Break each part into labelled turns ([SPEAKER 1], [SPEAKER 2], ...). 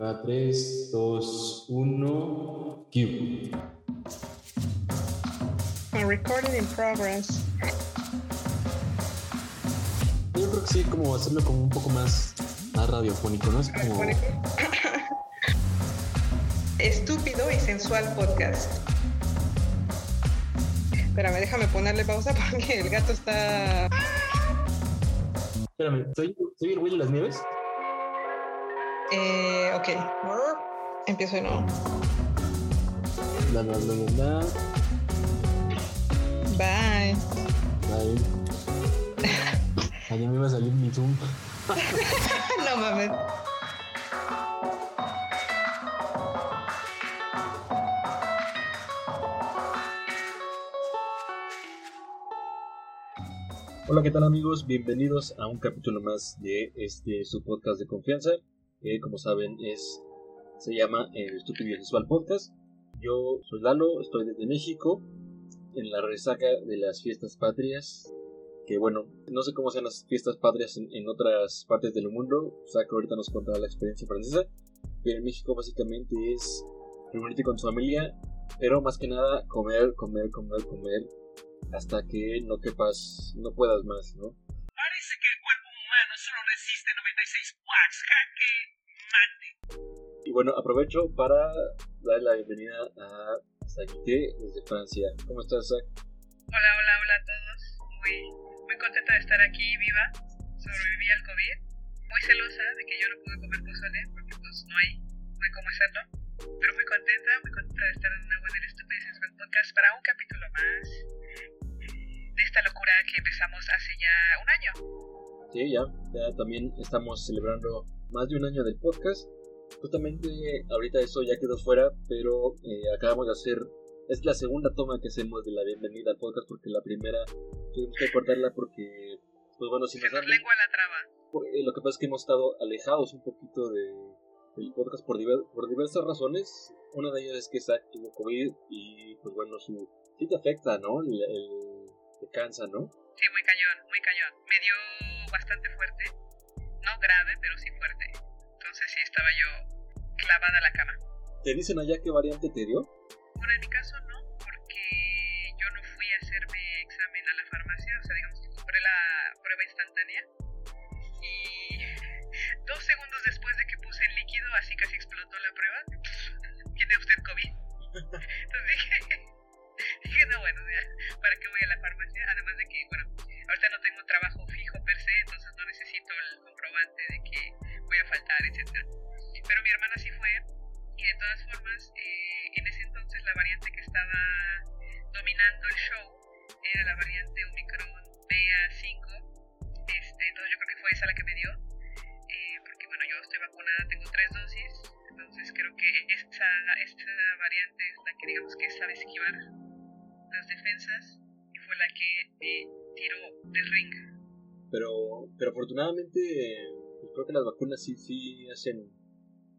[SPEAKER 1] Va 3, 2, 1, cue.
[SPEAKER 2] A recording in progress.
[SPEAKER 1] Yo creo que sí, como hacerlo como un poco más, más radiofónico, ¿no? Es como...
[SPEAKER 2] Estúpido y sensual podcast. Espérame, déjame ponerle pausa porque el gato está.
[SPEAKER 1] Espérame, ¿soy, soy el güey de las nieves?
[SPEAKER 2] Eh, ok. Empiezo de nuevo.
[SPEAKER 1] La, la, la, la, la.
[SPEAKER 2] Bye.
[SPEAKER 1] Ahí. Allá me iba a salir mi Zoom.
[SPEAKER 2] no mames.
[SPEAKER 1] Hola, ¿qué tal amigos? Bienvenidos a un capítulo más de este su podcast de confianza. Que como saben es se llama el Estúpido Visual Podcast. Yo soy Lalo, estoy desde México en la resaca de las fiestas patrias. Que bueno, no sé cómo sean las fiestas patrias en, en otras partes del mundo. O sea que ahorita nos contará la experiencia francesa. Pero en México básicamente es reunirte con tu familia. Pero más que nada comer, comer, comer, comer. Hasta que no quepas, no puedas más, ¿no? Bueno, aprovecho para dar la bienvenida a Sakite desde Francia. ¿Cómo estás, Zach?
[SPEAKER 3] Hola, hola, hola a todos. Muy, muy contenta de estar aquí viva. Sobreviví al COVID. Muy celosa de que yo no pude comer pozole porque pues no hay, no hay cómo hacerlo. Pero muy contenta, muy contenta de estar de nuevo en el Sensual Podcast para un capítulo más de esta locura que empezamos hace ya un año.
[SPEAKER 1] Sí, ya, ya también estamos celebrando más de un año del podcast. Justamente ahorita eso ya quedó fuera, pero eh, acabamos de hacer, es la segunda toma que hacemos de la bienvenida al podcast porque la primera tuvimos que cortarla porque, pues bueno, si nos han-
[SPEAKER 3] lengua la traba.
[SPEAKER 1] eh, lo que pasa es que hemos estado alejados un poquito de, del podcast por, diver- por diversas razones. Una de ellas es que Zach tuvo COVID y pues bueno, su, sí te afecta, ¿no? El, el- te cansa, ¿no?
[SPEAKER 3] Sí, muy cañón, muy cañón. Me dio bastante fuerte. No grave, pero sí fuerte. Sí estaba yo clavada a la cama.
[SPEAKER 1] ¿Te dicen allá qué variante te dio?
[SPEAKER 3] Bueno, en mi caso no, porque yo no fui a hacerme examen a la farmacia, o sea, digamos que compré la prueba instantánea y dos segundos después de que puse el líquido, así casi explotó la prueba. ¿Tiene usted COVID? Entonces dije, dije, no, bueno, ya, ¿para qué voy a la farmacia? Además de que, bueno, ahorita no tengo trabajo fijo per se, entonces no necesito el comprobante de que voy a faltar, etcétera. Pero mi hermana sí fue y de todas formas, eh, en ese entonces la variante que estaba dominando el show era la variante Omicron BA5. Este, entonces yo creo que fue esa la que me dio. eh, porque bueno, yo estoy vacunada, tengo tres dosis. Entonces creo que esta, esta variante es la que digamos que sabe esquivar las defensas y fue la que eh, tiró del ring.
[SPEAKER 1] Pero, pero afortunadamente, pues creo que las vacunas sí, sí hacen,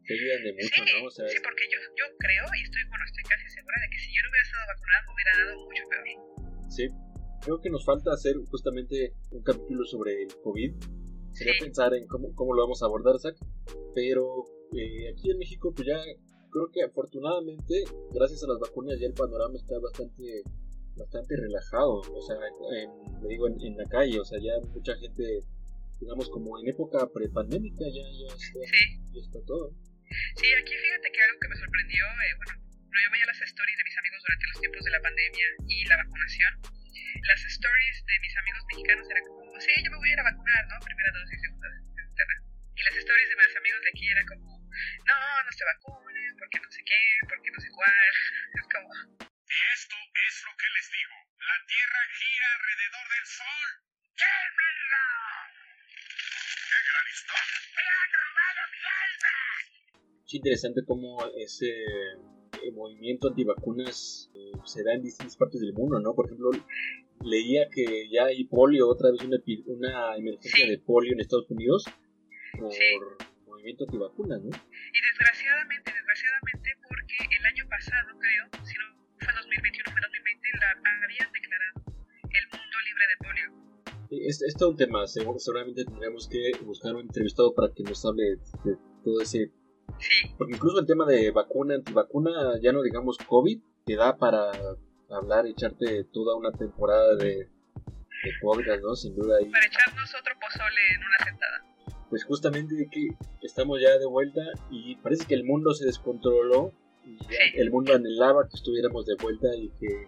[SPEAKER 1] te ayudan de mucho,
[SPEAKER 3] sí,
[SPEAKER 1] ¿no? O sea,
[SPEAKER 3] sí, porque yo, yo creo y estoy, bueno, estoy casi segura de que si yo no hubiera estado vacunada me hubiera dado mucho peor.
[SPEAKER 1] sí. Creo que nos falta hacer justamente un capítulo sobre el COVID. Sería
[SPEAKER 3] Sí.
[SPEAKER 1] pensar en cómo, cómo lo vamos a abordar, Zach. Pero eh, aquí en México, pues ya creo que afortunadamente, gracias a las vacunas, ya el panorama está bastante bastante relajado. O sea, en, digo, en, en la calle, o sea, ya mucha gente, digamos, como en época prepandémica, ya, ya, está,
[SPEAKER 3] Sí.
[SPEAKER 1] ya está todo.
[SPEAKER 3] Sí, aquí fíjate que algo que me sorprendió, eh, bueno, no, yo veía las stories de mis amigos durante los tiempos de la pandemia y la vacunación. Las stories de mis amigos mexicanos eran como, sí, yo me voy a ir a vacunar, ¿no? Primera dosis, segunda, etcétera. Y las stories de mis amigos de aquí era como, no, no se vacunen, porque no sé qué, porque no sé cuál. Es como,
[SPEAKER 4] Esto es lo que les digo. La Tierra gira alrededor del Sol. ¡Quémenla!
[SPEAKER 1] Es interesante cómo ese eh, movimiento antivacunas eh, se da en distintas partes del mundo, ¿no? Por ejemplo, leía que ya hay polio, otra vez una, una emergencia
[SPEAKER 3] Sí.
[SPEAKER 1] de polio en Estados Unidos por
[SPEAKER 3] Sí.
[SPEAKER 1] movimiento antivacunas, ¿no?
[SPEAKER 3] y desgraciadamente, desgraciadamente, porque el año pasado, creo, si no fue 2021, fue 2020, la habían declarado
[SPEAKER 1] Es, es todo un tema, seguro- seguramente tendremos que buscar un entrevistado para que nos hable de todo ese
[SPEAKER 3] Sí,
[SPEAKER 1] Porque incluso el tema de vacuna, antivacuna, ya no digamos COVID, te da para hablar echarte toda una temporada de, de podcast, ¿no? Sin duda. ahí.
[SPEAKER 3] Para echarnos otro pozole en una sentada.
[SPEAKER 1] Pues justamente que estamos ya de vuelta y parece que el mundo se descontroló. Y
[SPEAKER 3] Sí.
[SPEAKER 1] el mundo anhelaba que estuviéramos de vuelta y que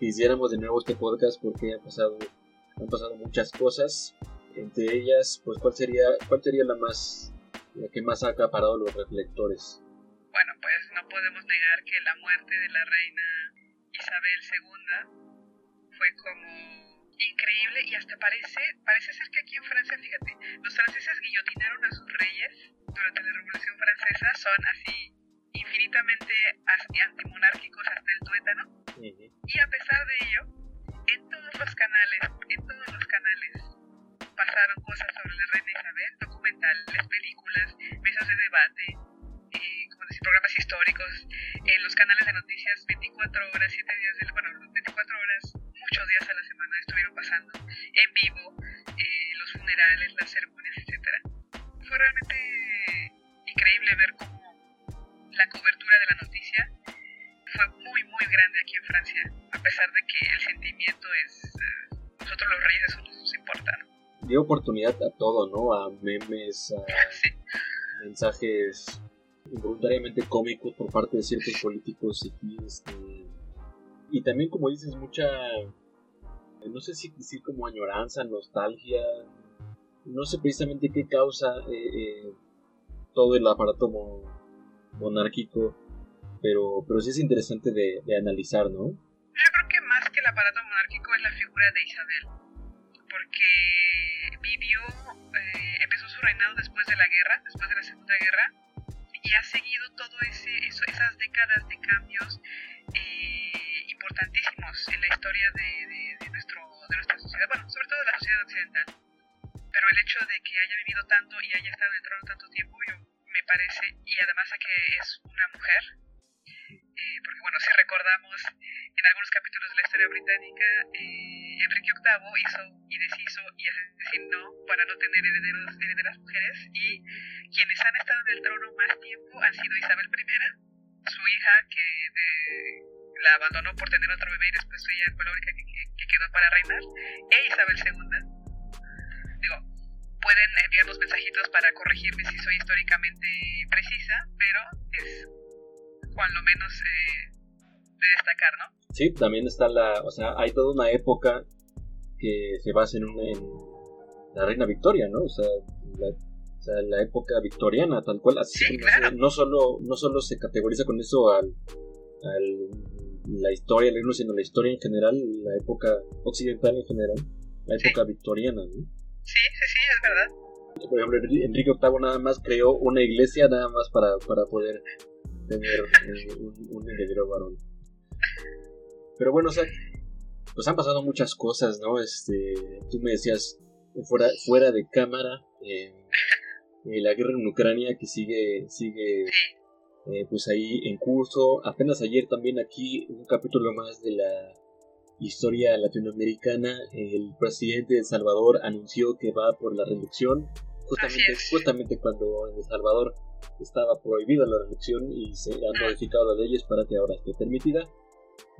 [SPEAKER 1] hiciéramos de nuevo este podcast porque han pasado, han pasado muchas cosas. Entre ellas, pues, ¿cuál sería, cuál sería la más, la que más ha acaparado los reflectores?
[SPEAKER 3] Bueno, pues no podemos negar que la muerte de la reina Isabel II fue como increíble y hasta parece, parece ser que aquí en Francia, fíjate, los franceses guillotinaron a sus reyes durante la Revolución Francesa, son así infinitamente antimonárquicos hasta el tuétano, y a pesar de ello, en todos los canales, en todos los canales, pasaron cosas sobre la reina Isabel, documentales, películas, mesas de debate, eh, programas históricos, en los canales de noticias 24 horas, 7 días del, bueno, 24 horas, muchos días a la semana estuvieron pasando en vivo eh, los funerales, las ceremonias, etcétera. Fue realmente increíble ver cómo la cobertura de la noticia fue muy muy grande aquí en Francia, a pesar de que el sentimiento es eh, nosotros los reyes eso no nos importa, ¿no?
[SPEAKER 1] Dio oportunidad a todo, ¿no? A memes, a
[SPEAKER 3] Sí.
[SPEAKER 1] mensajes involuntariamente cómicos por parte de ciertos políticos y, este, y también como dices mucha no sé si decir como añoranza nostalgia no sé precisamente qué causa eh, eh, todo el aparato mo- monárquico pero pero sí es interesante de, de analizar no
[SPEAKER 3] Yo creo que más que el aparato monárquico es la figura de Isabel, porque vivió, eh, empezó su reinado después de la guerra, después de la Segunda Guerra, y ha seguido todo ese, esas décadas de cambios eh, importantísimos en la historia de, de- de nuestro, de nuestra sociedad, bueno, sobre todo de la sociedad occidental. Pero el hecho de que haya vivido tanto y haya estado en el trono tanto tiempo, yo, me parece, y además a que es una mujer, eh, porque bueno, si recordamos en algunos capítulos de la historia británica, eh, Enrique VIII hizo y deshizo y asesinó para no tener herederos, herederas mujeres y quienes han estado en el trono más tiempo han sido Isabel I, su hija que de- la abandonó por tener otro bebé y después ella fue la única que, que- que quedó para reinar, e Isabel II. Digo, pueden enviarnos mensajitos para corregirme si soy históricamente precisa, pero es cuando menos eh, de destacar, ¿no?
[SPEAKER 1] sí también está la o sea hay toda una época que se basa en, una, en la reina Victoria no o sea la, o sea, la época victoriana tal cual así
[SPEAKER 3] Sí,
[SPEAKER 1] no,
[SPEAKER 3] claro.
[SPEAKER 1] no solo no solo se categoriza con eso al, al- la historia del sino la historia en general la época occidental en general la
[SPEAKER 3] Sí.
[SPEAKER 1] época victoriana ¿no?
[SPEAKER 3] Sí, sí, sí, es verdad.
[SPEAKER 1] por ejemplo Enri- Enrique VIII nada más creó una iglesia nada más para, para poder tener un, un varón. Pero bueno pues han pasado muchas cosas no este tú me decías fuera fuera de cámara la guerra en Ucrania que sigue sigue eh, pues ahí en curso. Apenas ayer también aquí un capítulo más de la historia latinoamericana el presidente de El Salvador anunció que va por la reelección justamente justamente cuando en El Salvador estaba prohibida la reelección y se han modificado las leyes para que ahora esté permitida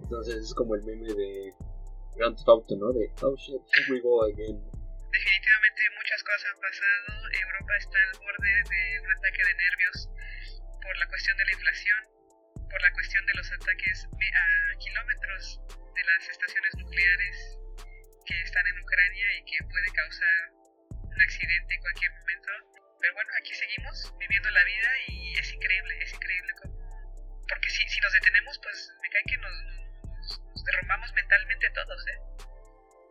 [SPEAKER 1] entonces es como el meme de Grand Theft Auto, ¿no? De oh shit, here we go again.
[SPEAKER 3] Definitivamente muchas cosas han pasado. Europa está al borde de un ataque de nervios por la cuestión de la inflación, por la cuestión de los ataques a kilómetros de las estaciones nucleares que están en Ucrania y que puede causar un accidente en cualquier momento. Pero bueno, aquí seguimos viviendo la vida y es increíble, es increíble como... Porque si, si nos detenemos, pues me cae que nos, nos, derrumbamos mentalmente todos, ¿eh?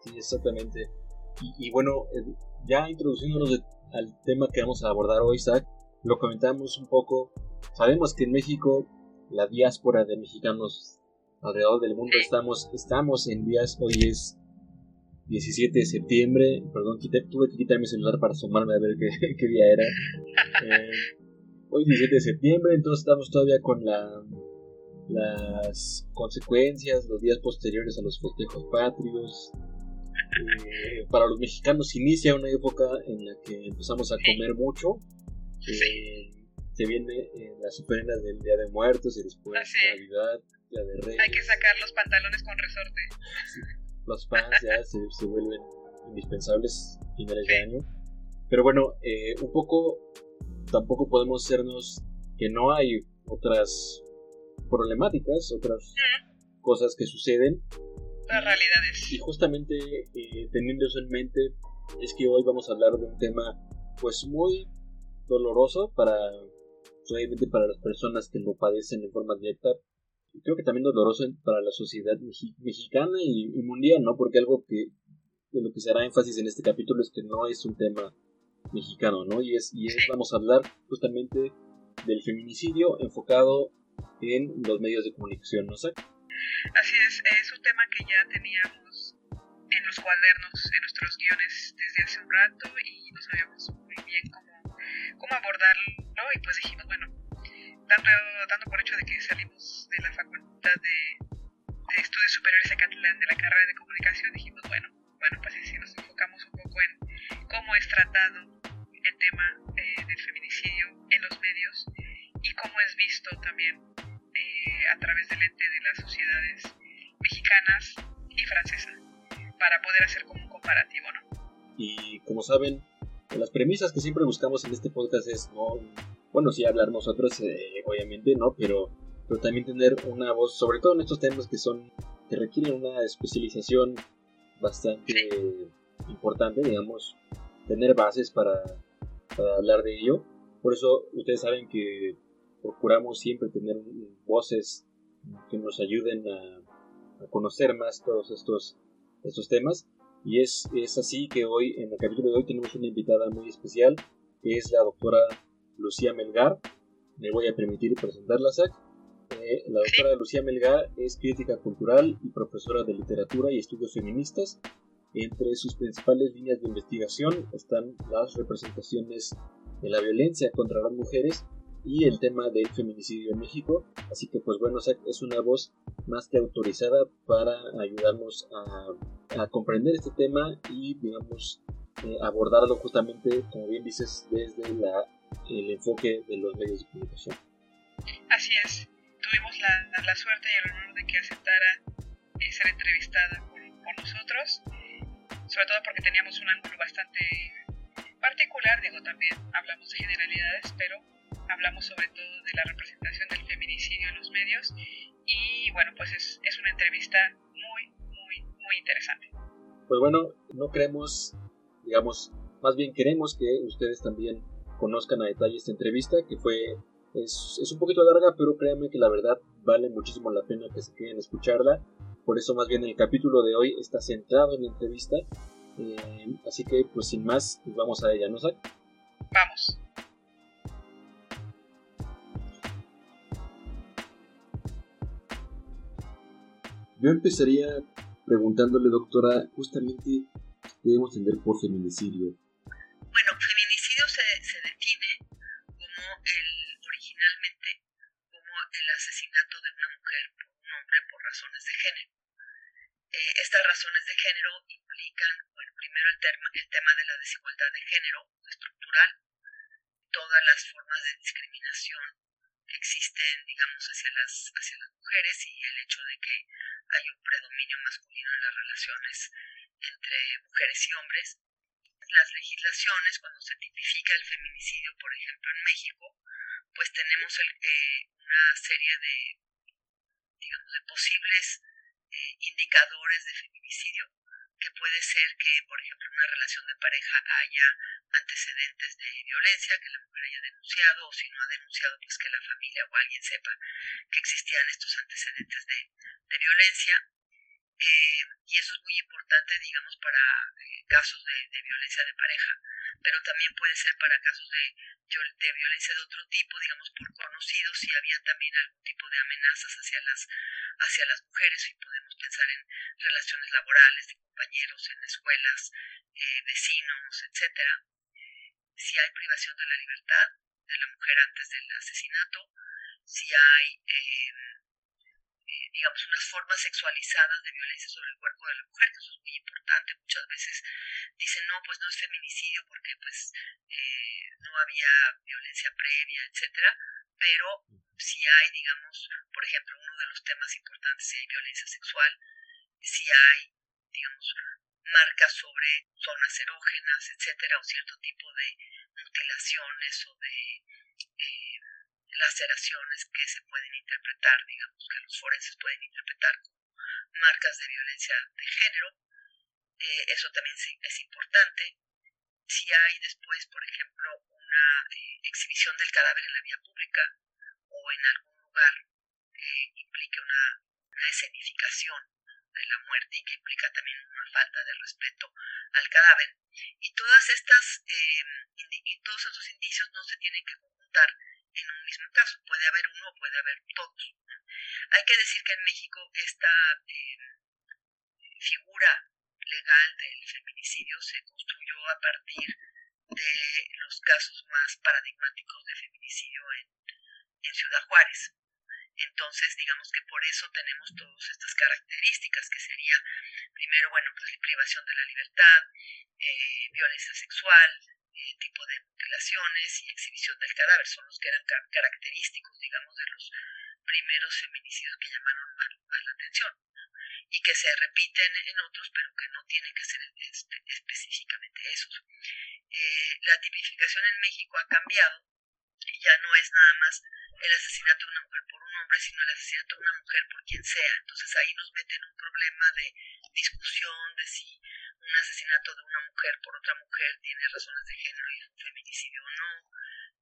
[SPEAKER 1] Sí, exactamente. Y, y bueno, eh, ya introduciéndonos de- al tema que vamos a abordar hoy, Zach, lo comentamos un poco. Sabemos que en México la diáspora de mexicanos alrededor del mundo estamos, estamos en días, hoy es 17 de septiembre, perdón, quité- tuve que quitar mi celular para asomarme a ver qué, qué día era. Eh, hoy 17 de septiembre, entonces estamos todavía con la, las consecuencias, los días posteriores a los festejos patrios. Eh, para los mexicanos inicia una época en la que empezamos a comer mucho. Eh, se viene eh, las ofrendas del Día de Muertos y después
[SPEAKER 3] Ah, sí.
[SPEAKER 1] Navidad, Día de Reyes.
[SPEAKER 3] Hay que sacar los pantalones con resorte.
[SPEAKER 1] Los fans ya se, se vuelven indispensables finales de año. Pero bueno, eh, un poco tampoco podemos sernos que no hay otras problemáticas, otras cosas que suceden.
[SPEAKER 3] Las realidades.
[SPEAKER 1] Y justamente eh, teniendo eso en mente, es que hoy vamos a hablar de un tema pues muy doloroso para, obviamente para las personas que lo padecen en forma directa. Creo que también doloroso para la sociedad mexi- mexicana y, mundial, ¿no? Porque algo que de lo que se hará énfasis en este capítulo es que no es un tema mexicano, ¿no? Y es, y es vamos a hablar justamente del feminicidio enfocado en los medios de comunicación, ¿no? sé
[SPEAKER 3] Así es, es un tema que ya teníamos en los cuadernos, en nuestros guiones desde hace un rato y no sabíamos muy bien cómo, cómo abordarlo y pues dijimos, bueno, dando, dando por hecho de que salimos de la facultad de, de estudios superiores Acatlán de la carrera de comunicación, dijimos, bueno, bueno, pues si nos enfocamos un poco en cómo es tratado el tema eh, del feminicidio en los medios y cómo es visto también eh, a través del ente de las sociedades mexicanas y francesas para poder hacer como un comparativo, ¿no?
[SPEAKER 1] Y como saben, las premisas que siempre buscamos en este podcast es, no, bueno, sí hablar nosotros, eh, obviamente, ¿no? Pero, pero también tener una voz, sobre todo en estos temas que son, que requieren una especialización bastante importante, digamos, tener bases para, hablar de ello. Por eso ustedes saben que procuramos siempre tener voces que nos ayuden a, a conocer más todos estos, estos temas. Y es, es así que hoy, en el capítulo de hoy, tenemos una invitada muy especial, que es la doctora Lucía Melgar. Me voy a permitir presentarla, Zach. Eh, la doctora Lucía Melgar es crítica cultural y profesora de literatura y estudios feministas. Entre sus principales líneas de investigación están las representaciones de la violencia contra las mujeres y el tema del feminicidio en México. Así que, pues bueno, Zach es una voz más que autorizada para ayudarnos a, a comprender este tema y, digamos, eh, abordarlo justamente, como bien dices, desde la, el enfoque de los medios de comunicación.
[SPEAKER 3] Así es, tuvimos la, la suerte y el honor de que aceptara eh, ser entrevistada por, por nosotros, sobre todo porque teníamos un ángulo bastante particular, digo, también hablamos de generalidades, pero hablamos sobre todo de la representación del feminicidio en los medios y bueno, pues es, es una entrevista muy, muy, muy interesante.
[SPEAKER 1] Pues bueno, no creemos, digamos, más bien queremos que ustedes también conozcan a detalle esta entrevista, que fue, es, es un poquito larga, pero créanme que la verdad vale muchísimo la pena que se queden a escucharla. Por eso más bien el capítulo de hoy está centrado en la entrevista. Eh, así que pues sin más, pues vamos a ella, ¿no, Zach?
[SPEAKER 3] Vamos.
[SPEAKER 1] Yo empezaría preguntándole, doctora, justamente debemos entender por feminicidio.
[SPEAKER 5] Bueno, feminicidio se, define como el originalmente como el asesinato de una mujer por un hombre por razones de género. Eh, estas razones de género implican, bueno, primero el, terma- el tema de la desigualdad de género estructural, todas las formas de discriminación existen, digamos, hacia las, hacia las mujeres y el hecho de que hay un predominio masculino en las relaciones entre mujeres y hombres las legislaciones, cuando se tipifica el feminicidio, por ejemplo, en México, pues tenemos el, eh, una serie de, digamos, de posibles eh, indicadores de feminicidio, que puede ser que, por ejemplo, en una relación de pareja haya antecedentes de violencia, que la mujer haya denunciado, o si no ha denunciado, pues que la familia o alguien sepa que existían estos antecedentes de, de violencia. Eh, y eso es muy importante, digamos, para eh, casos de, violencia de pareja, pero también puede ser para casos de, violencia de otro tipo, digamos, por conocidos, si había también algún tipo de amenazas hacia las, hacia las mujeres, y podemos pensar en relaciones laborales, de compañeros, en escuelas, eh, vecinos, etcétera. Si hay privación de la libertad de la mujer antes del asesinato, si hay digamos, unas formas sexualizadas de violencia sobre el cuerpo de la mujer, que eso es muy importante. Muchas veces dicen, no, pues no es feminicidio porque pues eh, no había violencia previa, etcétera, pero si hay, digamos, por ejemplo, uno de los temas importantes, si hay violencia sexual, si hay, digamos, marcas sobre zonas erógenas, etcétera, o cierto tipo de mutilaciones o de eh, laceraciones que se pueden interpretar, digamos, que los forenses pueden interpretar como marcas de violencia de género. Eh, eso también es importante. Si hay después, por ejemplo, una eh, exhibición del cadáver en la vía pública o en algún lugar que implique una, escenificación de la muerte y que implica también una falta de respeto al cadáver. Y todas estas eh, y todos estos indicios no se tienen que conjuntar en un mismo caso. Puede haber uno puede haber todos. Hay que decir que en México esta eh, figura legal del feminicidio se construyó a partir de los casos más paradigmáticos de feminicidio en, en Ciudad Juárez. Entonces, digamos que por eso tenemos todas estas características, que sería, primero, bueno, pues privación de la libertad, eh, violencia sexual, eh, tipo de mutilaciones y exhibición del cadáver son los que eran característicos, digamos, de los primeros feminicidios que llamaron más, la atención y que se repiten en otros, pero que no tienen que ser específicamente esos. Eh, la tipificación en México ha cambiado ya no es nada más el asesinato de una mujer por un hombre, sino el asesinato de una mujer por quien sea. Entonces ahí nos meten un problema de discusión de si un asesinato de una mujer por otra mujer tiene razones de género y feminicidio o no.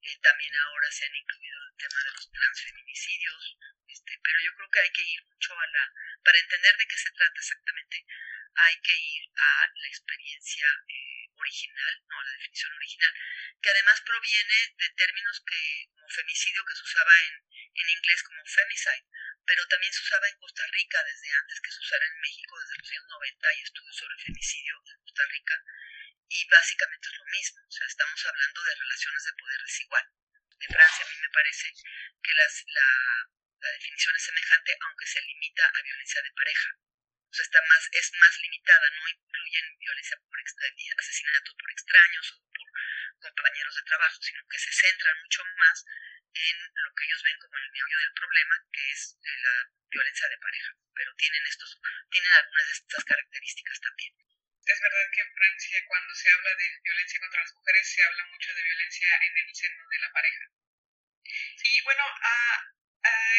[SPEAKER 5] Eh, también ahora se han incluido el tema de los transfeminicidios, este, pero yo creo que hay que ir mucho a la, para entender de qué se trata exactamente, hay que ir a la experiencia eh, original, ¿no? la definición original, que además proviene de términos que, como femicidio que se usaba en, en inglés como femicide, pero también se usaba en Costa Rica desde antes que se usara en México, desde los años 90 hay estudios sobre femicidio en Costa Rica, y básicamente es lo mismo, o sea, estamos hablando de relaciones de poder desigual. De Francia a mí me parece que las, la, la definición es semejante, aunque se limita a violencia de pareja. O sea, está más, es más limitada, no incluyen violencia por asesinatos por extraños o por compañeros de trabajo, sino que se centran mucho más en lo que ellos ven como el meollo del problema, que es la violencia de pareja. Pero tienen estos, tienen algunas de estas características también.
[SPEAKER 3] Es verdad que en Francia cuando se habla de violencia contra las mujeres se habla mucho de violencia en el seno de la pareja. Y bueno,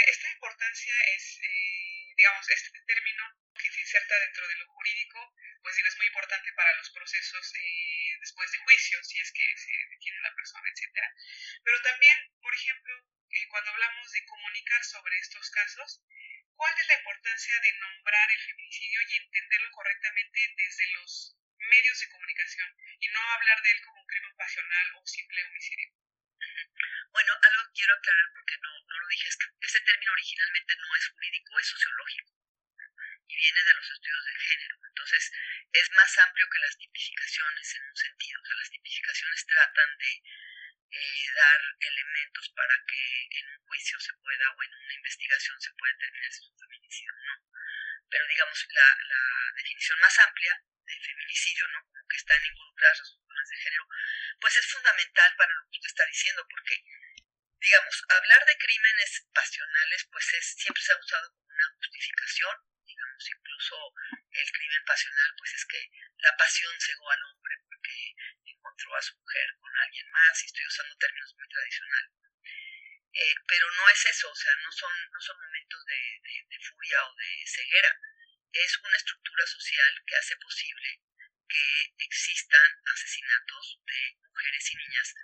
[SPEAKER 3] esta importancia es, eh, digamos, este término que se inserta dentro de lo jurídico, pues digo, es muy importante para los procesos eh, después de juicio, si es que se detiene la persona, etcétera. Pero también, por ejemplo, eh, cuando hablamos de comunicar sobre estos casos, ¿cuál es la importancia de nombrar el feminicidio y entenderlo correctamente desde los medios de comunicación y no hablar de él como un crimen pasional o simple homicidio?
[SPEAKER 5] Bueno, algo quiero aclarar porque no, no lo dije, es que ese término originalmente no es jurídico, es sociológico y viene de los estudios del género. Entonces, es más amplio que las tipificaciones en un sentido. O sea, las tipificaciones tratan de eh, dar elementos para que en un juicio se pueda o en una investigación se pueda determinar si es un feminicidio o no. Pero digamos, la, definición más amplia de feminicidio, ¿no? Como que están involucradas las razones de género, pues es fundamental para lo que usted está diciendo, porque, digamos, hablar de crímenes pasionales, pues es, siempre se ha usado como una justificación incluso el crimen pasional, pues es que la pasión cegó al hombre porque encontró a su mujer con alguien más, y estoy usando términos muy tradicionales. Eh, pero no es eso, o sea, no son, no son momentos de, de furia o de ceguera, es una estructura social que hace posible que existan asesinatos de mujeres y niñas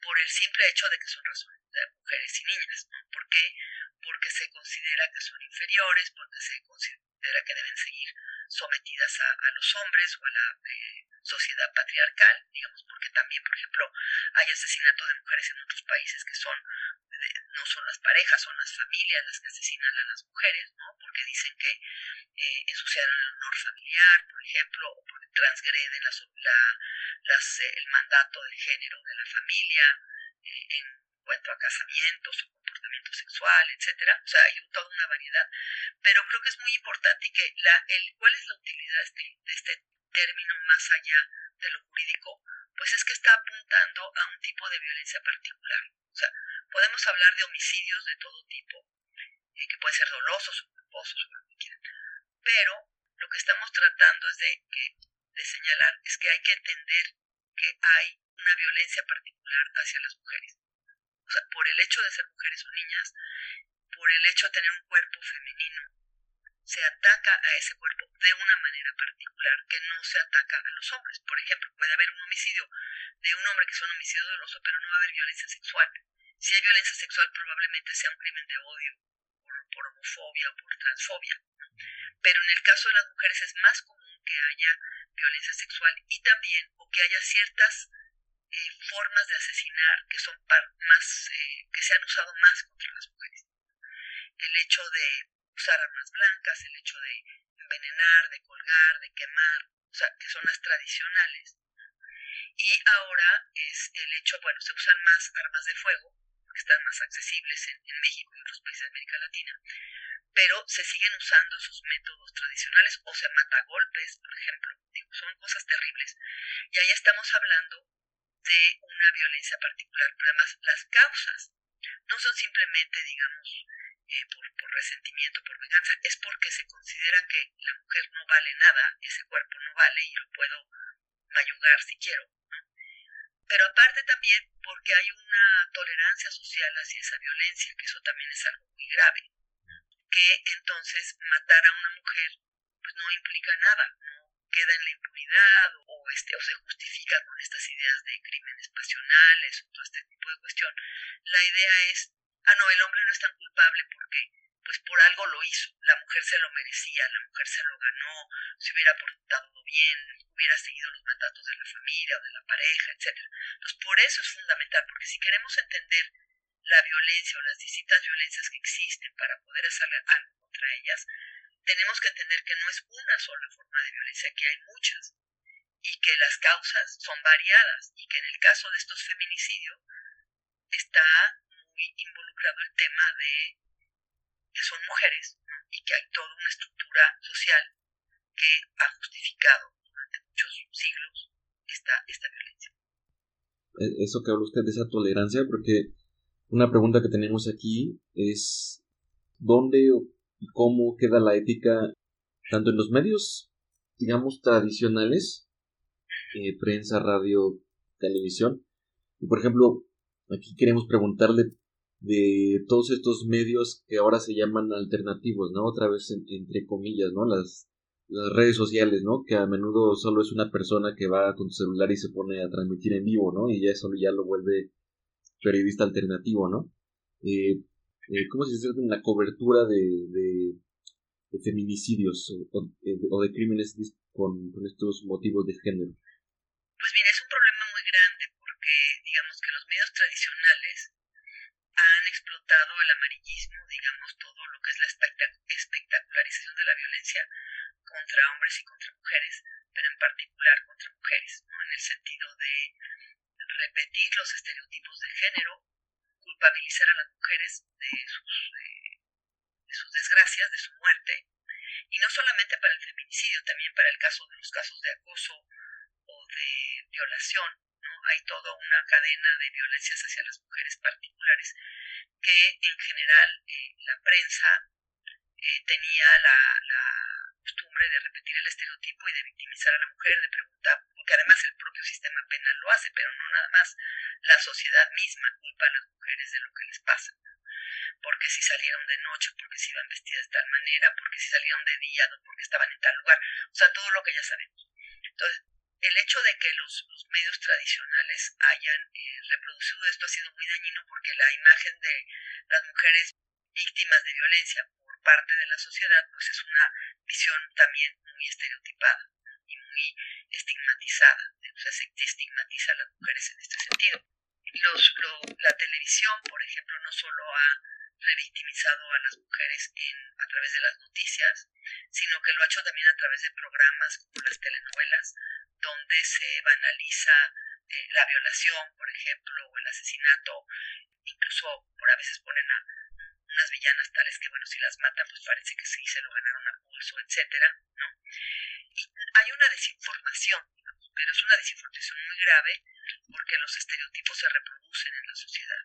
[SPEAKER 5] por el simple hecho de que son mujeres y niñas. ¿Por qué? Porque se considera que son inferiores, porque se considera que deben seguir sometidas a, los hombres o a la eh, sociedad patriarcal, digamos, porque también, por ejemplo, hay asesinato de mujeres en otros países que son no son las parejas, son las familias las que asesinan a las mujeres, ¿no? Porque dicen que eh, ensuciaron el honor familiar, por ejemplo, o porque transgreden la, las, eh, el mandato de género de la familia en cuanto a casamientos o comportamientos sexuales sexual, etcétera. O sea, hay toda una variedad. Pero creo que es muy importante y que la, el, cuál es la utilidad de este, de este término más allá de lo jurídico, pues es que está apuntando a un tipo de violencia particular. O sea, podemos hablar de homicidios de todo tipo, eh, que pueden ser dolosos o culposos o lo que quieran. Pero lo que estamos tratando es de, que, de señalar es que hay que entender que hay una violencia particular hacia las mujeres. O sea, por el hecho de ser mujeres o niñas, por el hecho de tener un cuerpo femenino, se ataca a ese cuerpo de una manera particular que no se ataca a los hombres. Por ejemplo, puede haber un homicidio de un hombre que es un homicidio doloso, pero no va a haber violencia sexual. Si hay violencia sexual, probablemente sea un crimen de odio por, por homofobia o por transfobia. Pero en el caso de las mujeres es más común que haya violencia sexual y también o que haya ciertas eh, formas de asesinar que son más eh, que se han usado más contra las mujeres. El hecho de usar armas blancas, el hecho de envenenar, de colgar, de quemar, o sea, que son las tradicionales. Y ahora es el hecho, bueno, se usan más armas de fuego, que están más accesibles en, México y otros países de América Latina, pero se siguen usando esos métodos tradicionales o se mata a golpes, por ejemplo. Digo, son cosas terribles. Y ahí estamos hablando de una violencia particular, pero además las causas no son simplemente, digamos, eh, por, por, resentimiento, por venganza, es porque se considera que la mujer no vale nada, ese cuerpo no vale y lo puedo mayugar si quiero. ¿no? Pero aparte también porque hay una tolerancia social hacia esa violencia, que eso también es algo muy grave, que entonces matar a una mujer pues no implica nada, queda en la impunidad o, este, o se justifica con estas ideas de crímenes pasionales o todo este tipo de cuestión. La idea es ah, no, el hombre no es tan culpable porque pues por algo lo hizo, la mujer se lo merecía, la mujer se lo ganó, se hubiera portado bien, hubiera seguido los mandatos de la familia o de la pareja, etc. Entonces, por eso es fundamental, porque si queremos entender la violencia o las distintas violencias que existen para poder hacer algo contra ellas, tenemos que entender que no es una sola forma de violencia, que hay muchas, y que las causas son variadas, y que en el caso de estos feminicidios está muy involucrado el tema de que son mujeres y que hay toda una estructura social que ha justificado durante muchos siglos esta, esta violencia.
[SPEAKER 1] E, eso que habla usted de esa tolerancia, porque una pregunta que tenemos aquí es ¿dónde cómo queda la ética tanto en los medios, digamos, tradicionales, eh, prensa, radio, televisión, y por ejemplo, aquí queremos preguntarle de todos estos medios que ahora se llaman alternativos, ¿no? Otra vez entre comillas, ¿no? Las, las redes sociales, ¿no? Que a menudo solo es una persona que va con su celular y se pone a transmitir en vivo, ¿no? Y ya eso ya lo vuelve periodista alternativo, ¿no? Eh, eh, ¿Cómo se dice en la cobertura de, feminicidios o, eh, o, de crímenes con, estos motivos de género?
[SPEAKER 5] Pues mira, es un problema muy grande porque digamos que los medios tradicionales han explotado el amarillismo, digamos, todo lo que es la espectacularización de la violencia contra hombres y contra mujeres, pero en particular contra mujeres, en el sentido de repetir los estereotipos de género, culpabilizar a las mujeres de sus, de sus desgracias, de su muerte, y no solamente para el feminicidio, también para el caso de los casos de acoso o de violación, hay toda una cadena de violencias hacia las mujeres particulares que en general eh, la prensa eh, tenía la, costumbre de repetir el estereotipo y de victimizar a la mujer, de preguntar, porque además el propio sistema penal lo hace, pero no nada más, la sociedad misma culpa a las mujeres de lo que les pasa porque si salieron de noche, porque si iban vestidas de tal manera, porque si salieron de día, porque estaban en tal lugar, o sea, todo lo que ya sabemos. Entonces, el hecho de que los, medios tradicionales hayan eh, reproducido esto ha sido muy dañino porque la imagen de las mujeres víctimas de violencia parte de la sociedad pues es una visión también muy estereotipada y muy estigmatizada. O sea, se estigmatiza a las mujeres en este sentido. La televisión, por ejemplo, no solo ha revictimizado a las mujeres a través de las noticias, sino que lo ha hecho también a través de programas como las telenovelas, donde se banaliza eh, la violación, por ejemplo, o el asesinato, incluso por a veces ponen a unas villanas tales que, bueno, si las matan, pues parece que sí se lo ganaron a pulso, etcétera, ¿no? Y hay una desinformación, pero es una desinformación muy grave porque los estereotipos se reproducen en la sociedad.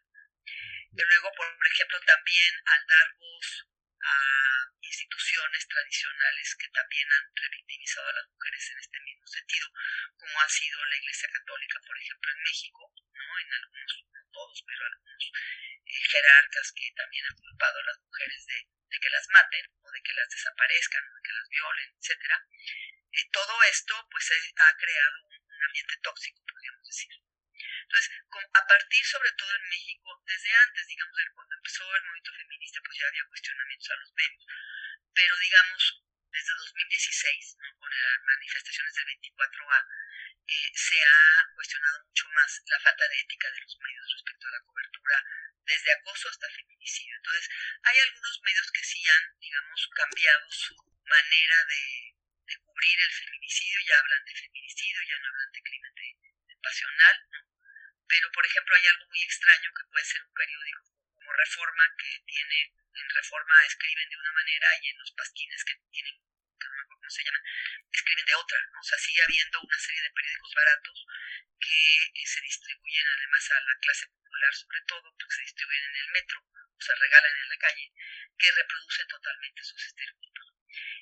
[SPEAKER 5] Y luego, por ejemplo, también al dar voz a instituciones tradicionales que también han revictimizado a las mujeres en este mismo sentido, como ha sido la Iglesia Católica, por ejemplo, en México, ¿no? En algunos, no todos, pero algunos eh, jerarcas que también han culpado a las mujeres de, que las maten o de que las desaparezcan o de que las violen, etcétera. Eh, todo esto pues ha creado un, un ambiente tóxico, podríamos decir. Entonces, a partir sobre todo en México, desde antes, digamos, cuando empezó el movimiento feminista, pues ya había cuestionamientos a los medios, pero digamos, desde 2016, ¿no? con las manifestaciones del 24A, eh, se ha cuestionado mucho más la falta de ética de los medios respecto a la cobertura, desde acoso hasta feminicidio. Entonces, hay algunos medios que sí han, digamos, cambiado su manera de, cubrir el feminicidio, ya hablan de feminicidio, ya no hablan de crimen de, de pasional, ¿no? pero por ejemplo hay algo muy extraño que puede ser un periódico Reforma que tiene en Reforma escriben de una manera y en los pasquines que tienen que no me acuerdo cómo se llaman escriben de otra ¿no? o sea sigue habiendo una serie de periódicos baratos que eh, se distribuyen además a la clase popular sobre todo porque se distribuyen en el metro o se regalan en la calle que reproducen totalmente sus estereotipos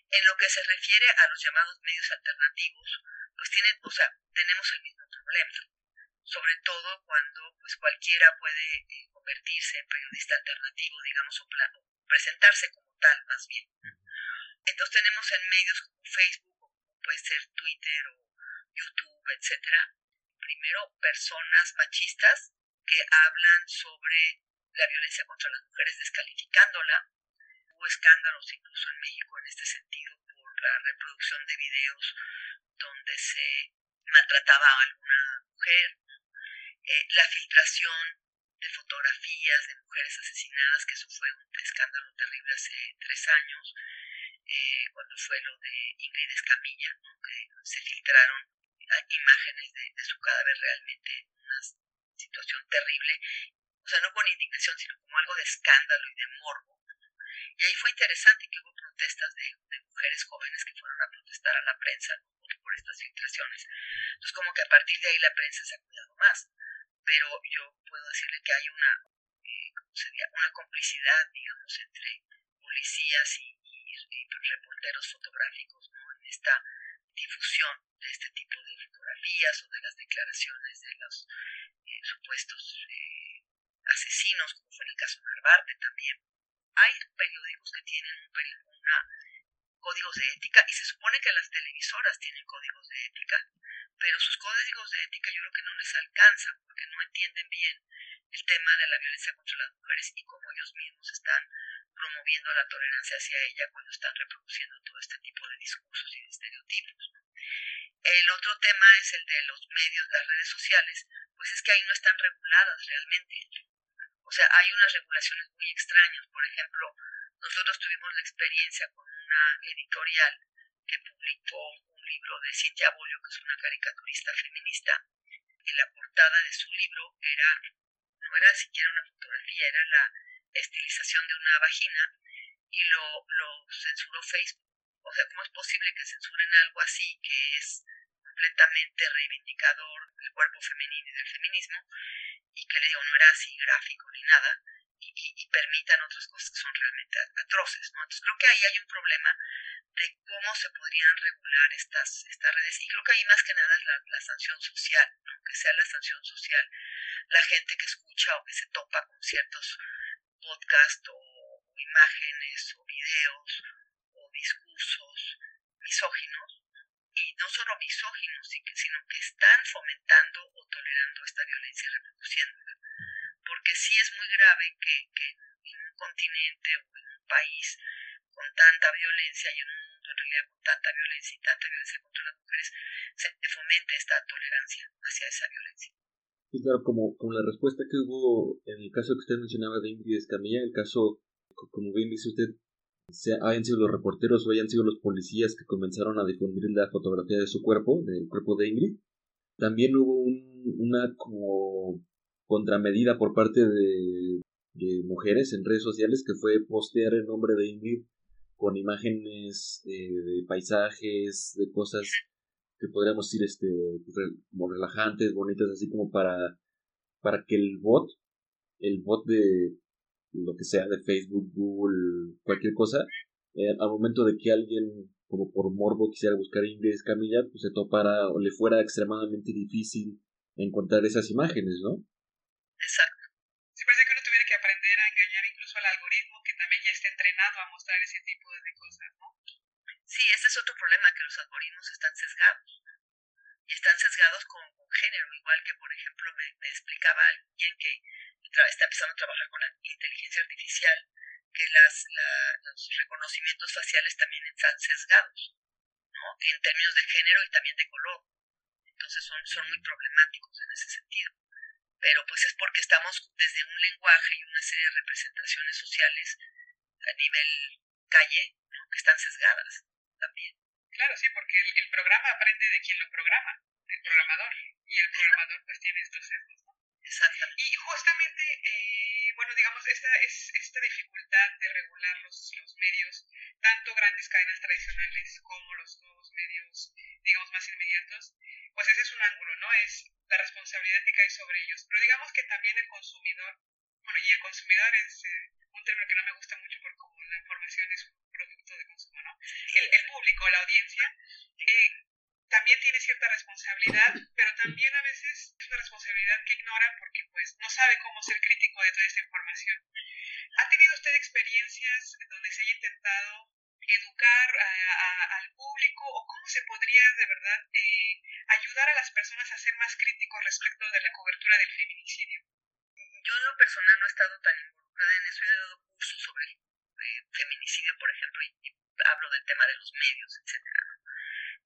[SPEAKER 5] en lo que se refiere a los llamados medios alternativos pues tienen o sea tenemos el mismo problema sobre todo cuando pues cualquiera puede eh, convertirse en periodista alternativo, digamos, o, o, presentarse como tal, más bien. Entonces tenemos en medios como Facebook, o puede ser Twitter o YouTube, etcétera, primero personas machistas que hablan sobre la violencia contra las mujeres descalificándola. Hubo escándalos incluso en México en este sentido por la reproducción de videos donde se maltrataba a alguna mujer eh, la filtración de fotografías de mujeres asesinadas, que eso fue un escándalo terrible hace tres años, eh, cuando fue lo de Ingrid Escamilla, ¿no? que se filtraron imágenes de, su cadáver realmente en una situación terrible, o sea, no con indignación, sino como algo de escándalo y de morbo. Y ahí fue interesante que hubo protestas de, mujeres jóvenes que fueron a protestar a la prensa por, por estas filtraciones. Entonces, como que a partir de ahí la prensa se ha cuidado más pero yo puedo decirle que hay una, eh, ¿cómo sería? Una complicidad, digamos, entre policías y, reporteros fotográficos ¿no? en esta difusión de este tipo de fotografías o de las declaraciones de los eh, supuestos eh, asesinos, como fue en el caso Narvarte también. Hay periódicos que tienen un una, códigos de ética y se supone que las televisoras tienen códigos de ética pero sus códigos de ética yo creo que no les alcanzan porque no entienden bien el tema de la violencia contra las mujeres y cómo ellos mismos están promoviendo la tolerancia hacia ella cuando están reproduciendo todo este tipo de discursos y estereotipos. El otro tema es el de los medios, las redes sociales, pues es que ahí no están reguladas realmente. O sea, hay unas regulaciones muy extrañas. Por ejemplo, nosotros tuvimos la experiencia con una editorial que publicó libro de Cintia Bolio, que es una caricaturista feminista, en la portada de su libro era, no era siquiera una fotografía, era la estilización de una vagina y lo, lo censuró Facebook. O sea, ¿cómo es posible que censuren algo así que es completamente reivindicador del cuerpo femenino y del feminismo y que le digo, no era así gráfico ni nada y, y, permitan otras cosas que son realmente atroces, ¿no? Entonces creo que ahí hay un problema de cómo se podrían regular estas, estas redes. Y creo que ahí más que nada es la, la sanción social, ¿no? que sea la sanción social. La gente que escucha o que se topa con ciertos podcasts o, o imágenes o videos o discursos misóginos, y no solo misóginos, sino que están fomentando o tolerando esta violencia y reproduciéndola. Porque sí es muy grave que, que en un continente o en un país con tanta violencia y en un mundo en realidad con tanta violencia y tanta violencia contra las mujeres, se fomente esta tolerancia hacia esa violencia.
[SPEAKER 1] Sí, claro, como, como la respuesta que hubo en el caso que usted mencionaba de Ingrid Escamilla, el caso, como bien dice usted, se, hayan sido los reporteros o hayan sido los policías que comenzaron a difundir la fotografía de su cuerpo, del cuerpo de Ingrid. También hubo un, una como contramedida por parte de, mujeres en redes sociales que fue postear el nombre de Ingrid con imágenes eh, de paisajes, de cosas que podríamos decir este, como relajantes, bonitas, así como para, para que el bot, el bot de lo que sea, de Facebook, Google, cualquier cosa, eh, al momento de que alguien como por morbo quisiera buscar Ingrid Camilla, pues se topara o le fuera extremadamente difícil encontrar esas imágenes, ¿no?
[SPEAKER 5] Exacto.
[SPEAKER 3] Sí, parece que uno tuviera que aprender a engañar incluso al algoritmo que también ya está entrenado a mostrar ese tipo de cosas, ¿no?
[SPEAKER 5] Sí, ese es otro problema, que los algoritmos están sesgados. Y están sesgados con, con género, igual que, por ejemplo, me, me explicaba alguien que está empezando a trabajar con la inteligencia artificial, que las, la, los reconocimientos faciales también están sesgados, ¿no? En términos de género y también de color. Entonces son, son muy problemáticos en ese sentido. Pero pues es porque estamos desde un lenguaje y una serie de representaciones sociales a nivel calle, ¿no? que están sesgadas también.
[SPEAKER 3] Claro, sí, porque el, el programa aprende de quien lo programa, del programador. Y el programador pues tiene estos sesgos, ¿no?
[SPEAKER 5] Exactamente.
[SPEAKER 3] Y justamente, eh, bueno, digamos, esta, es, esta dificultad de regular los, los medios, tanto grandes cadenas tradicionales como los nuevos medios, digamos, más inmediatos, pues ese es un ángulo, ¿no? Es la responsabilidad que cae sobre ellos. Pero digamos que también el consumidor, bueno, y el consumidor es eh, un término que no me gusta mucho porque como la información es un producto de consumo, ¿no? El, público, la audiencia, eh, también tiene cierta responsabilidad, pero también a veces es una responsabilidad que ignora porque pues no sabe cómo ser crítico de toda esta información. ¿Ha tenido usted experiencias donde se haya intentado educar a, al público o cómo se podría de verdad eh, ayudar a las personas a ser más críticos respecto de la cobertura del feminicidio?
[SPEAKER 5] Yo en lo personal no he estado tan involucrada en eso, he dado cursos sobre eh, feminicidio, por ejemplo, y, hablo del tema de los medios, etcétera.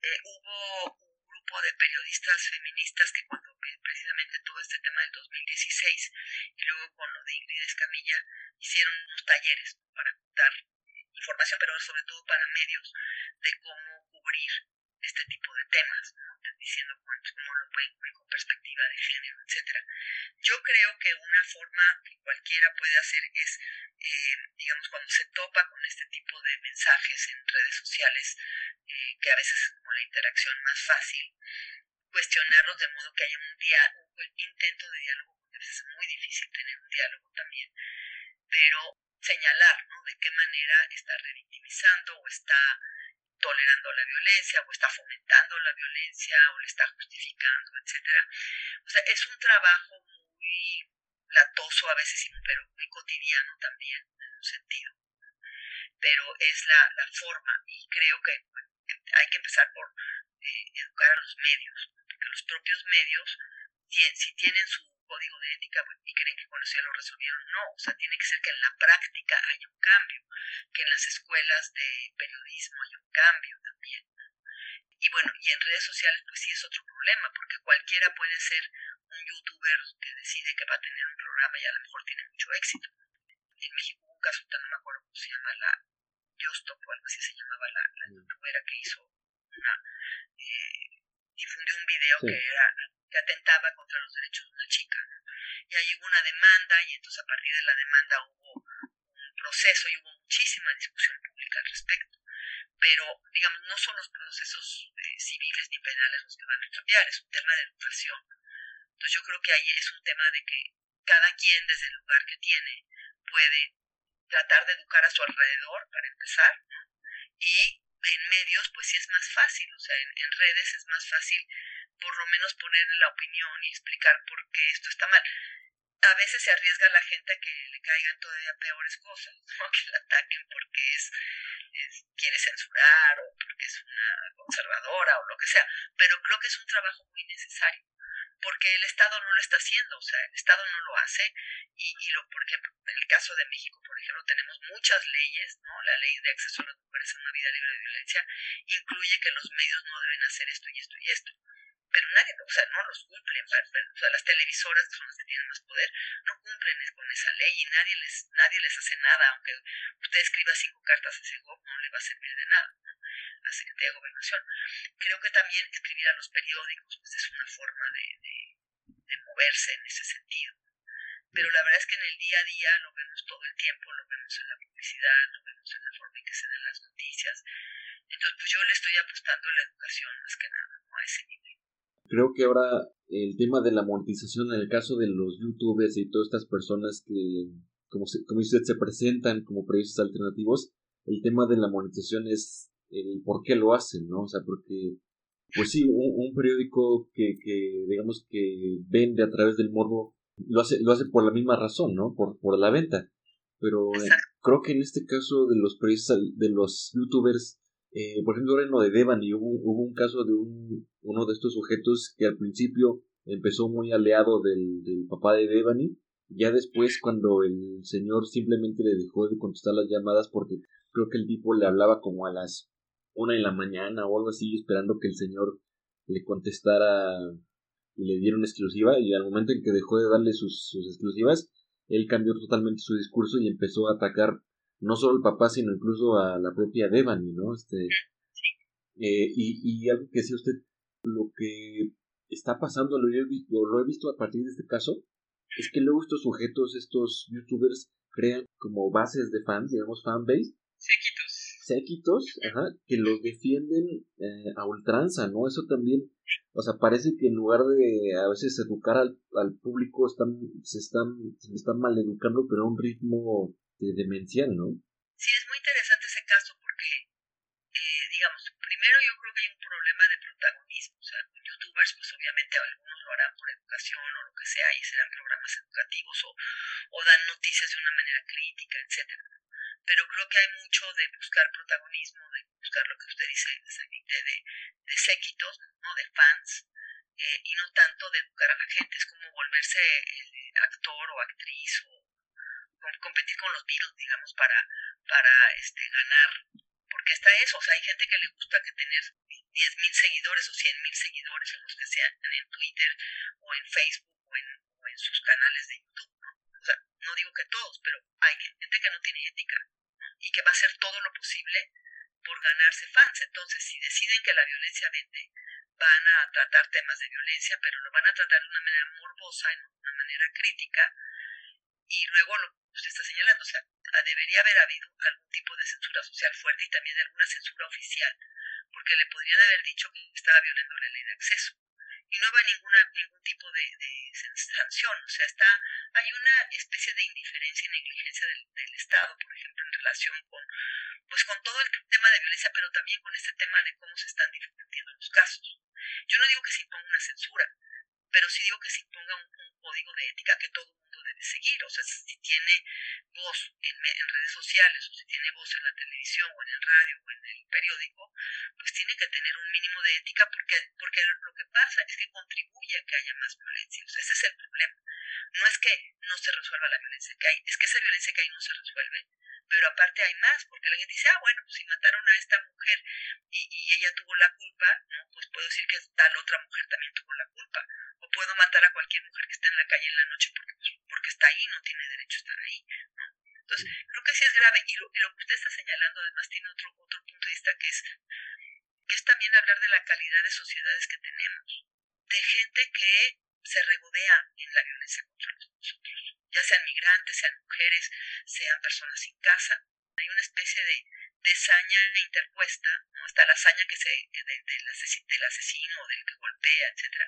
[SPEAKER 5] Eh, hubo un grupo de periodistas feministas que cuando precisamente todo este tema del 2016 y luego con lo de Ingrid Escamilla hicieron unos talleres para dar información, pero sobre todo para medios, de cómo cubrir este tipo de temas, diciendo cómo lo pueden cubrir con perspectiva de género, etcétera. Yo creo que una forma que cualquiera puede hacer es, eh, digamos, cuando se topa con este tipo de mensajes en redes sociales, eh, que a veces es como la interacción más fácil, cuestionarlos de modo que haya un, un intento de diálogo, porque es muy difícil tener un diálogo también, pero señalar ¿no? de qué manera está revictimizando o está tolerando la violencia o está fomentando la violencia o le está justificando, etcétera. O sea, es un trabajo muy latoso a veces, pero muy cotidiano también, en un sentido. Pero es la, la forma y creo que hay que empezar por eh, educar a los medios, porque los propios medios, tienen, si tienen su código de ética pues, y creen que con eso ya lo resolvieron, no, o sea, tiene que ser que en la práctica haya un cambio, que en las escuelas de periodismo haya un cambio también. Y bueno, y en redes sociales pues sí es otro problema, porque cualquiera puede ser un youtuber que decide que va a tener un programa y a lo mejor tiene mucho éxito. En México hubo un caso, no me acuerdo cómo se llama, la Yostop o algo así se llamaba la, la youtubera que hizo una, eh, difundió un video sí. que era que atentaba contra los derechos de una chica. Y ahí hubo una demanda y entonces a partir de la demanda hubo un proceso y hubo muchísima discusión pública al respecto. Pero, digamos, no son los procesos eh, civiles ni penales los que van a cambiar, es un tema de educación. Entonces yo creo que ahí es un tema de que cada quien desde el lugar que tiene puede tratar de educar a su alrededor, para empezar, y en medios pues sí es más fácil, o sea, en redes es más fácil por lo menos poner la opinión y explicar por qué esto está mal. A veces se arriesga a la gente a que le caigan todavía peores cosas, ¿no? que la ataquen porque es, quiere censurar o porque es una conservadora o lo que sea, pero creo que es un trabajo muy necesario porque el Estado no lo está haciendo, o sea, el Estado no lo hace y, y lo, por ejemplo, en el caso de México, por ejemplo, tenemos muchas leyes, ¿no? La ley de acceso a las mujeres a una vida libre de violencia incluye que los medios no deben hacer esto y esto y esto pero nadie, o sea, no los cumplen, o sea, las televisoras que son las que tienen más poder, no cumplen con esa ley y nadie les, nadie les hace nada, aunque usted escriba cinco cartas a ese no le va a servir de nada, a Secretaría de Gobernación. Creo que también escribir a los periódicos pues, es una forma de, de, de moverse en ese sentido, pero la verdad es que en el día a día lo vemos todo el tiempo, lo vemos en la publicidad, lo vemos en la forma en que se dan las noticias. Entonces, pues yo le estoy apostando a la educación más que nada, ¿no? a ese nivel.
[SPEAKER 1] Creo que ahora el tema de la monetización en el caso de los youtubers y todas estas personas que, como, se, como usted, se presentan como proyectos alternativos, el tema de la monetización es el por qué lo hacen, ¿no? O sea, porque, pues sí, un, un periódico que, que, digamos, que vende a través del morbo lo hace, lo hace por la misma razón, ¿no? Por, por la venta. Pero eh, creo que en este caso de los de los youtubers, eh, por ejemplo, en lo de Devani, hubo, hubo un caso de un, uno de estos sujetos que al principio empezó muy aliado del, del papá de Devani, ya después cuando el señor simplemente le dejó de contestar las llamadas porque creo que el tipo le hablaba como a las una de la mañana o algo así, esperando que el señor le contestara y le dieron exclusiva y al momento en que dejó de darle sus, sus exclusivas, él cambió totalmente su discurso y empezó a atacar no solo al papá, sino incluso a la propia Devani, ¿no? Este, eh, y, y algo que decía usted, lo que está pasando, lo he, visto, lo he visto a partir de este caso, es que luego estos sujetos, estos youtubers, crean como bases de fans, digamos fanbase.
[SPEAKER 3] Séquitos.
[SPEAKER 1] Séquitos, ajá, que los defienden eh, a ultranza, ¿no? Eso también o sea, parece que en lugar de a veces educar al, al público, están, se están, se están maleducando, pero a un ritmo de demencial, ¿no?
[SPEAKER 5] Sí, es muy interesante ese caso porque, eh, digamos, primero yo creo que hay un problema de protagonismo. O sea, youtubers, pues obviamente algunos lo harán por educación o lo que sea y serán programas educativos o, o dan noticias de una manera crítica, etcétera. Pero creo que hay mucho de buscar protagonismo, de buscar lo que usted dice, de, de, de séquitos, ¿no? de fans, eh, y no tanto de educar a la gente. Es como volverse eh, actor o actriz o competir con los Beatles, digamos, para, para este, ganar. Porque está eso, o sea, hay gente que le gusta que tener 10.000 seguidores o 100.000 seguidores en los que sean en Twitter o en Facebook o en, o sus canales de YouTube. ¿no? O sea, no digo que todos, pero hay gente que no tiene ética y que va a hacer todo lo posible por ganarse fans. Entonces, si deciden que la violencia vende, van a tratar temas de violencia, pero lo van a tratar de una manera morbosa, de una manera crítica, y luego lo que usted está señalando, o sea, debería haber habido algún tipo de censura social fuerte y también alguna censura oficial, porque le podrían haber dicho que estaba violando la ley de acceso. Y no va ninguna, ningún tipo de, sanción, o sea, está, hay una especie de indiferencia y negligencia del, Estado, por ejemplo, en relación con pues con todo el tema de violencia, pero también con este tema de cómo se están difundiendo los casos. Yo no digo que se imponga una censura, pero sí digo que se imponga un, código de ética que todo el mundo debe seguir. O sea, si tiene voz en, en, redes sociales, o si tiene voz en la televisión, o en el radio, o en el periódico, pues tiene que tener un mínimo de ética porque, porque lo que pasa es que contribuye a que haya más violencia. O sea, ese es el problema. No es que no se resuelva la violencia que hay, es que esa violencia que hay no se resuelve pero aparte hay más, porque la gente dice, ah, bueno, pues si mataron a esta mujer y, y, ella tuvo la culpa, ¿no? Pues puedo decir que tal otra mujer también tuvo la culpa. O puedo matar a cualquier mujer que esté en la calle en la noche porque, pues, porque está ahí, no tiene derecho a estar ahí, ¿no? Entonces, creo que sí es grave. Y lo, y lo que usted está señalando además tiene otro, otro punto de vista que es, que es también hablar de la calidad de sociedades que tenemos. De gente que se regodea en la violencia contra nosotros ya sean migrantes, sean mujeres, sean personas sin casa. Hay una especie de, de saña interpuesta, ¿no? está la saña que se, de, de, del, asesino o del que golpea, etcétera,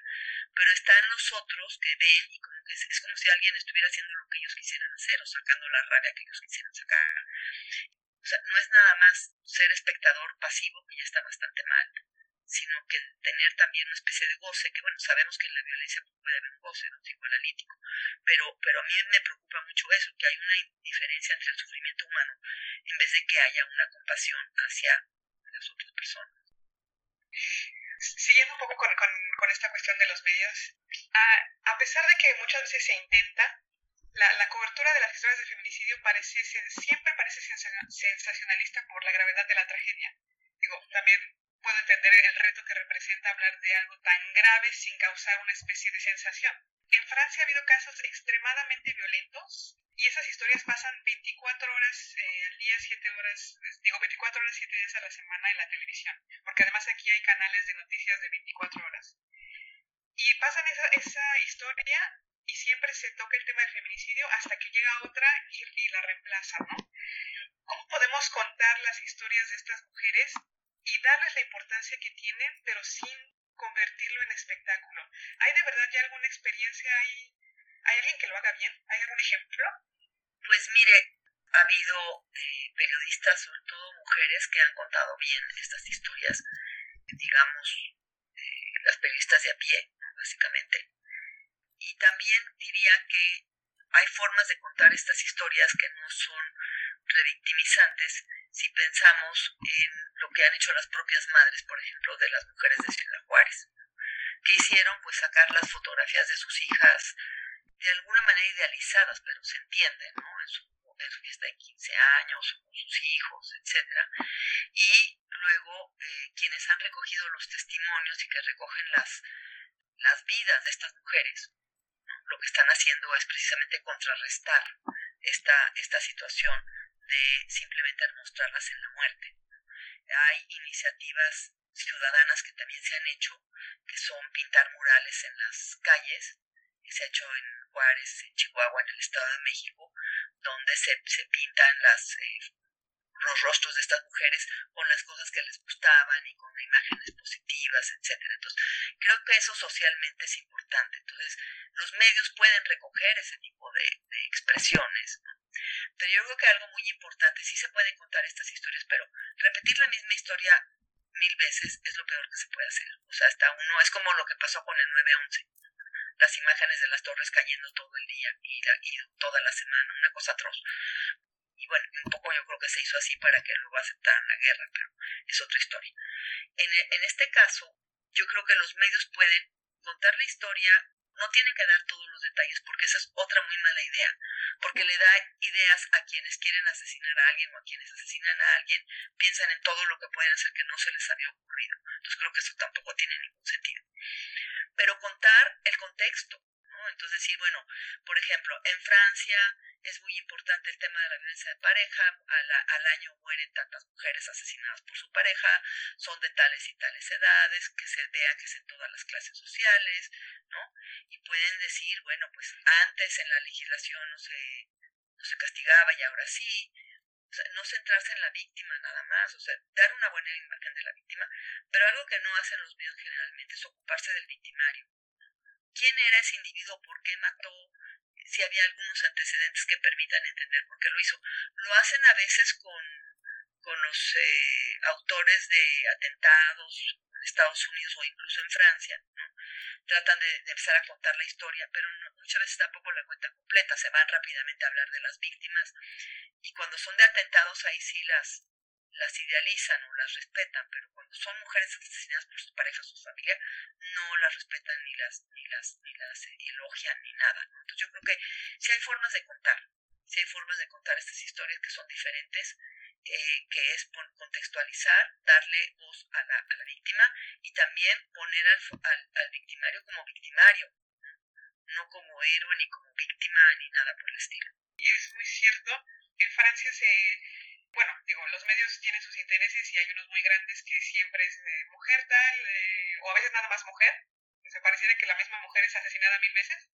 [SPEAKER 5] pero están los otros que ven y como que es, es, como si alguien estuviera haciendo lo que ellos quisieran hacer o sacando la rabia que ellos quisieran sacar. O sea, no es nada más ser espectador pasivo, que ya está bastante mal, sino que tener también una especie de goce, que bueno, sabemos que en la violencia puede haber un goce, ¿no? Psicoanalítico, pero, pero a mí me preocupa mucho eso, que hay una diferencia entre el sufrimiento humano en vez de que haya una compasión hacia las otras personas.
[SPEAKER 2] Siguiendo un poco con, con, con esta cuestión de los medios, a, a, pesar de que muchas veces se intenta, la, la cobertura de las historias de feminicidio parece siempre parece sensacionalista por la gravedad de la tragedia. Digo, también puedo entender el reto que representa hablar de algo tan grave sin causar una especie de sensación. En Francia ha habido casos extremadamente violentos y esas historias pasan 24 horas eh, al día, 7 horas, digo 24 horas, 7 días a la semana en la televisión, porque además aquí hay canales de noticias de 24 horas. Y pasan esa, esa historia
[SPEAKER 3] y siempre se toca el tema del feminicidio hasta que llega otra y, y la reemplaza, ¿no? ¿Cómo podemos contar las historias de estas mujeres y darles la importancia que tienen, pero sin convertirlo en espectáculo? ¿Hay de verdad ya alguna experiencia? ¿Hay, ¿hay alguien que lo haga bien? ¿Hay algún ejemplo?
[SPEAKER 5] Pues mire, ha habido eh, periodistas, sobre todo mujeres, que han contado bien estas historias, digamos, eh, las periodistas de a pie, básicamente. Y también diría que hay formas de contar estas historias que no son revictimizantes si pensamos en lo que han hecho las propias madres, por ejemplo, de las mujeres de Ciudad Juárez. que hicieron? Pues sacar las fotografías de sus hijas de alguna manera idealizadas, pero se entiende, ¿no? En su, en su fiesta de 15 años, con sus hijos, etc. Y luego eh, quienes han recogido los testimonios y que recogen las, las vidas de estas mujeres, lo que están haciendo es precisamente contrarrestar esta, esta situación de simplemente mostrarlas en la muerte. Hay iniciativas ciudadanas que también se han hecho, que son pintar murales en las calles, que se ha hecho en Juárez, en Chihuahua, en el Estado de México, donde se, se pintan las, eh, los rostros de estas mujeres con las cosas que les gustaban y con imágenes positivas, etcétera. Entonces, creo que eso socialmente es importante. Entonces, los medios pueden recoger ese tipo de, de expresiones. Pero yo creo que algo muy importante, sí se pueden contar estas historias, pero repetir la misma historia mil veces es lo peor que se puede hacer. O sea, hasta uno, es como lo que pasó con el 9-11 las imágenes de las torres cayendo todo el día y, y, toda la semana, una cosa atroz. Y bueno, un poco yo creo que se hizo así para que luego aceptaran la guerra, pero es otra historia. En, en este caso, yo creo que los medios pueden contar la historia no tienen que dar todos los detalles porque esa es otra muy mala idea, porque le da ideas a quienes quieren asesinar a alguien o a quienes asesinan a alguien, piensan en todo lo que pueden hacer que no se les había ocurrido. Entonces creo que eso tampoco tiene ningún sentido. Pero contar el contexto, Entonces decir, bueno, por ejemplo, en Francia es muy importante el tema de la violencia de pareja, al, año mueren tantas mujeres asesinadas por su pareja, son de tales y tales edades, que se vea que es en todas las clases sociales, ¿no? Y pueden decir, bueno, pues antes en la legislación no se, no se castigaba y ahora sí, o sea, no centrarse en la víctima nada más, o sea, dar una buena imagen de la víctima, pero algo que no hacen los medios generalmente es ocuparse del victimario. ¿Quién era ese individuo? ¿Por qué mató? si había algunos antecedentes que permitan entender por qué lo hizo. Lo hacen a veces con, con los eh, autores de atentados en Estados Unidos o incluso en Francia. ¿no? Tratan de, empezar a contar la historia, pero muchas veces tampoco la cuenta completa, se van rápidamente a hablar de las víctimas y cuando son de atentados ahí sí las, las idealizan o las respetan, pero cuando son mujeres asesinadas por sus parejas o su familia, no las respetan ni las, ni las, ni las elogian ni nada. Entonces yo creo que si hay formas de contar, si hay formas de contar estas historias que son diferentes, eh, que es contextualizar, darle voz a la, víctima y también poner al, al, victimario como victimario, no como héroe ni como víctima ni nada por el estilo.
[SPEAKER 3] Y es muy cierto, en Francia se bueno, digo, los medios tienen sus intereses y hay unos muy grandes que siempre es de mujer tal, eh, o a veces nada más mujer. Se pareciera que la misma mujer es asesinada mil veces,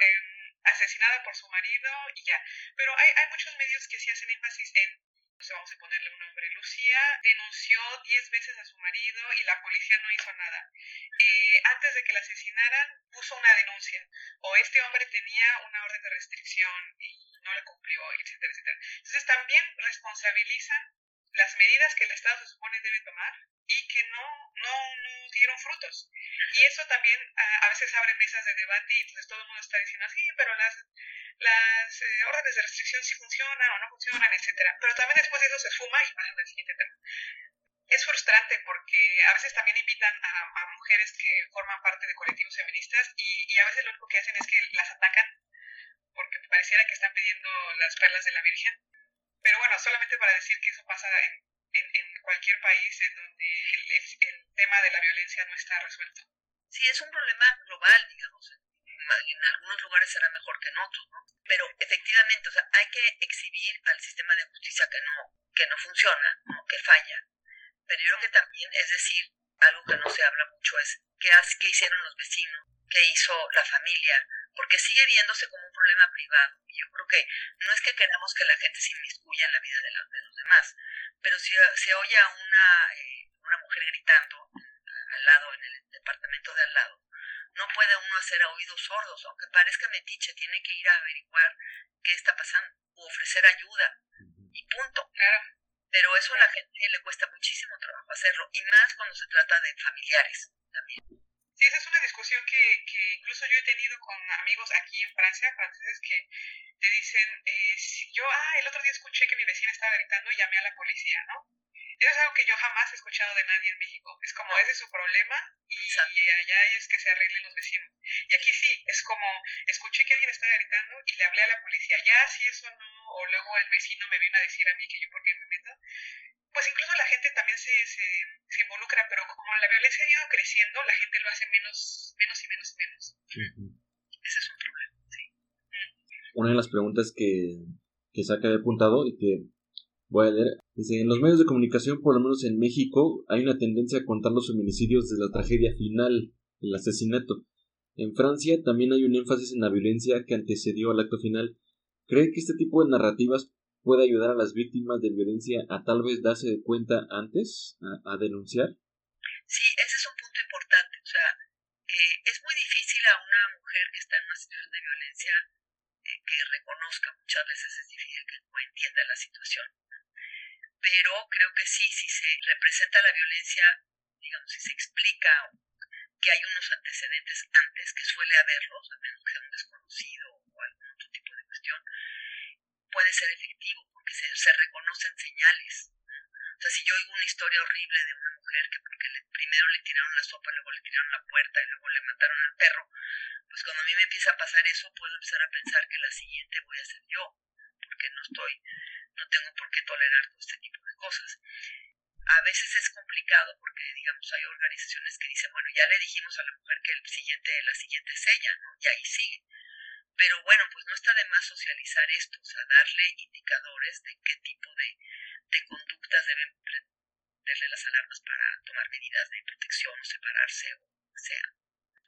[SPEAKER 3] eh, asesinada por su marido y ya. Pero hay, hay muchos medios que sí hacen énfasis en vamos a ponerle un nombre, Lucía denunció diez veces a su marido y la policía no hizo nada. Eh, antes de que la asesinaran, puso una denuncia. O este hombre tenía una orden de restricción y no la cumplió, etcétera, etcétera. Entonces también responsabilizan las medidas que el Estado se supone debe tomar y que no, no, no dieron frutos. Y eso también a, veces abre mesas de debate y entonces todo el mundo está diciendo, sí, pero las, las eh, órdenes de restricción sí funcionan o no funcionan, etcétera. Pero también después de eso se fuma y pasa al siguiente tema. Es frustrante porque a veces también invitan a, mujeres que forman parte de colectivos feministas y a veces lo único que hacen es que las atacan porque pareciera que están pidiendo las perlas de la Virgen. Pero bueno, solamente para decir que eso pasa en, cualquier país en donde el, tema de la violencia no está resuelto.
[SPEAKER 5] Sí, es un problema global, digamos. En algunos lugares será mejor que en otros, ¿no? Pero efectivamente, o sea, hay que exhibir al sistema de justicia que no, que no funciona, ¿no? que falla. Pero yo creo que también, es decir, algo que no se habla mucho es qué, qué hicieron los vecinos, qué hizo la familia porque sigue viéndose como un problema privado. Y yo creo que no es que queramos que la gente se inmiscuya en la vida de, los demás, pero si se oye a una, eh, una mujer gritando al lado, en el departamento de al lado, no puede uno hacer a oídos sordos, aunque parezca metiche, tiene que ir a averiguar qué está pasando o ofrecer ayuda y punto. Pero eso a la gente le cuesta muchísimo trabajo hacerlo y más cuando se trata de familiares también.
[SPEAKER 3] Sí, esa es una discusión que, que incluso yo he tenido con amigos aquí en Francia, franceses, que te dicen, eh, si yo, ah, el otro día escuché que mi vecina estaba gritando y llamé a la policía, ¿no? Eso es algo que yo jamás he escuchado de nadie en México. Es como, ese es su problema y, allá es que se arreglen los vecinos. Y aquí sí, es como, escuché que alguien estaba gritando y le hablé a la policía. Ya, si eso no, o luego el vecino me vino a decir a mí que yo por qué me meto, pues incluso la gente también se, se, se, involucra, pero como la violencia ha ido creciendo, la gente lo hace menos, menos y menos y menos. Ese es un problema, sí. Mm.
[SPEAKER 1] Una de las preguntas que, que Saca había apuntado y que voy a leer, dice, en los medios de comunicación, por lo menos en México, hay una tendencia a contar los feminicidios desde la tragedia final, el asesinato. En Francia también hay un énfasis en la violencia que antecedió al acto final. ¿Cree que este tipo de narrativas puede ayudar a las víctimas de violencia a tal vez darse cuenta antes, a, denunciar?
[SPEAKER 5] Sí, ese es un punto importante. O sea, eh, es muy difícil a una mujer que está en una situación de violencia eh, que reconozca, muchas veces es difícil que no entienda la situación. Pero creo que sí, si se representa la violencia, digamos, si se explica que hay unos antecedentes antes, que suele haberlos, a menos que sea un desconocido o algún otro tipo de cuestión, puede ser efectivo porque se, reconocen señales. O sea, si yo oigo una historia horrible de una mujer que porque primero le tiraron la sopa, luego le tiraron la puerta y luego le mataron al perro, pues cuando a mí me empieza a pasar eso, puedo empezar a pensar que la siguiente voy a ser yo, porque no estoy, no tengo por qué tolerar todo este tipo de cosas. A veces es complicado porque, digamos, hay organizaciones que dicen, bueno, ya le dijimos a la mujer que el siguiente, la siguiente es ella, ¿no? Y ahí sigue. Pero bueno, pues no está de más socializar esto, o sea, darle indicadores de qué tipo de, de conductas deben prenderle las alarmas para tomar medidas de protección o separarse o sea.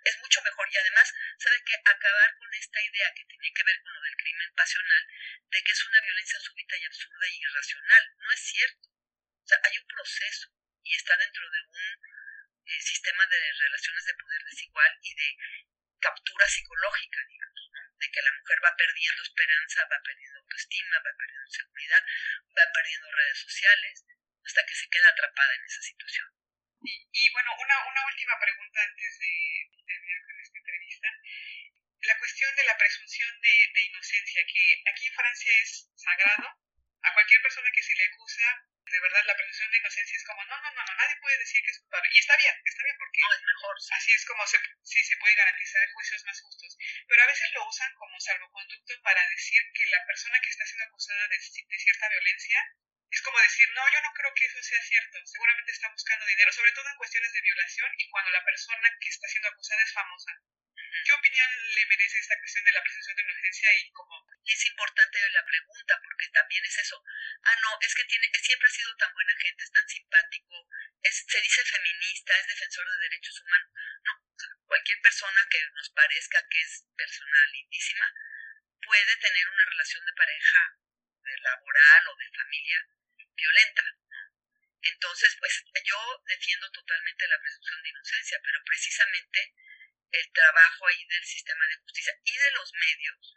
[SPEAKER 5] Es mucho mejor y además, ¿sabe que Acabar con esta idea que tiene que ver con lo del crimen pasional, de que es una violencia súbita y absurda y irracional. No es cierto. O sea, hay un proceso y está dentro de un eh, sistema de relaciones de poder desigual y de captura psicológica, digamos de que la mujer va perdiendo esperanza, va perdiendo autoestima, va perdiendo seguridad, va perdiendo redes sociales, hasta que se queda atrapada en esa situación.
[SPEAKER 3] Y, bueno, una, una última pregunta antes de terminar con esta entrevista. La cuestión de la presunción de, de inocencia, que aquí en Francia es sagrado, a cualquier persona que se le acusa de verdad la presunción de inocencia es como, no, no, no, no, nadie puede decir que es culpable. Y está bien, está bien, porque
[SPEAKER 5] no, es mejor.
[SPEAKER 3] así es como se, sí, se puede garantizar juicios más justos. Pero a veces lo usan como salvoconducto para decir que la persona que está siendo acusada de, de cierta violencia es como decir, no, yo no creo que eso sea cierto, seguramente está buscando dinero, sobre todo en cuestiones de violación y cuando la persona que está siendo acusada es famosa. ¿Qué opinión le merece esta cuestión de la presunción de inocencia y cómo?
[SPEAKER 5] Es importante la pregunta porque también es eso. Ah, no, es que tiene, siempre ha sido tan buena gente, es tan simpático, es, se dice feminista, es defensor de derechos humanos. No, cualquier persona que nos parezca que es persona lindísima puede tener una relación de pareja de laboral o de familia violenta. Entonces, pues yo defiendo totalmente la presunción de inocencia, pero precisamente el trabajo ahí del sistema de justicia y de los medios,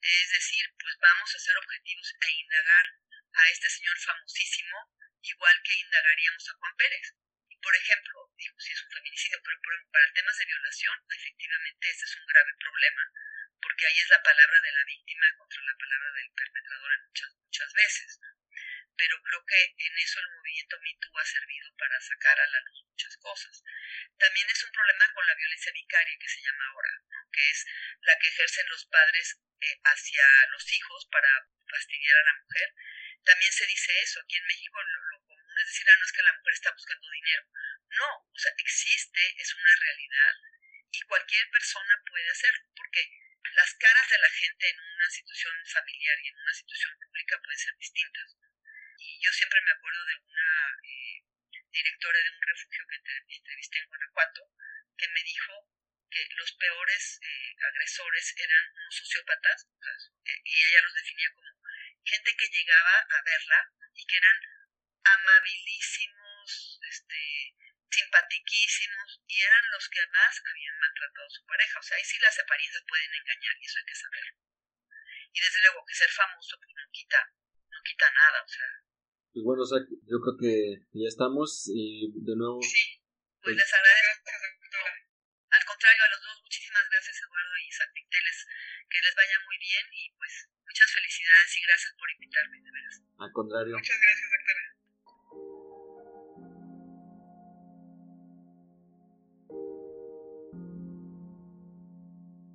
[SPEAKER 5] es decir, pues vamos a ser objetivos e indagar a este señor famosísimo igual que indagaríamos a Juan Pérez. Y por ejemplo, digo, si es un feminicidio, pero para temas de violación, efectivamente ese es un grave problema, porque ahí es la palabra de la víctima contra la palabra del perpetrador en muchas, muchas veces. Pero creo que en eso el movimiento MeToo ha servido para sacar a la luz muchas cosas. También es un problema con la violencia vicaria que se llama ahora, que es la que ejercen los padres eh, hacia los hijos para fastidiar a la mujer. También se dice eso, aquí en México lo, común es decir, ah, no es que la mujer está buscando dinero. No, o sea, existe, es una realidad y cualquier persona puede hacerlo, porque las caras de la gente en una situación familiar y en una situación pública pueden ser distintas. Y yo siempre me acuerdo de una eh, directora de un refugio que entrevisté en Guanajuato, que me dijo que los peores eh, agresores eran unos sociópatas, eh, y ella los definía como gente que llegaba a verla y que eran amabilísimos, este, simpatiquísimos, y eran los que además habían maltratado a su pareja. O sea, ahí sí las apariencias pueden engañar, y eso hay que saberlo. Y desde luego que ser famoso pues, no quita, no quita nada, o sea.
[SPEAKER 1] Pues bueno, o sea, yo creo que ya estamos y de nuevo...
[SPEAKER 5] Sí, pues les agradezco. Al contrario, a los dos, muchísimas gracias Eduardo y Santi, les, que les vaya muy bien y pues muchas felicidades y gracias por invitarme, de veras.
[SPEAKER 1] Al contrario.
[SPEAKER 3] Muchas gracias, doctora.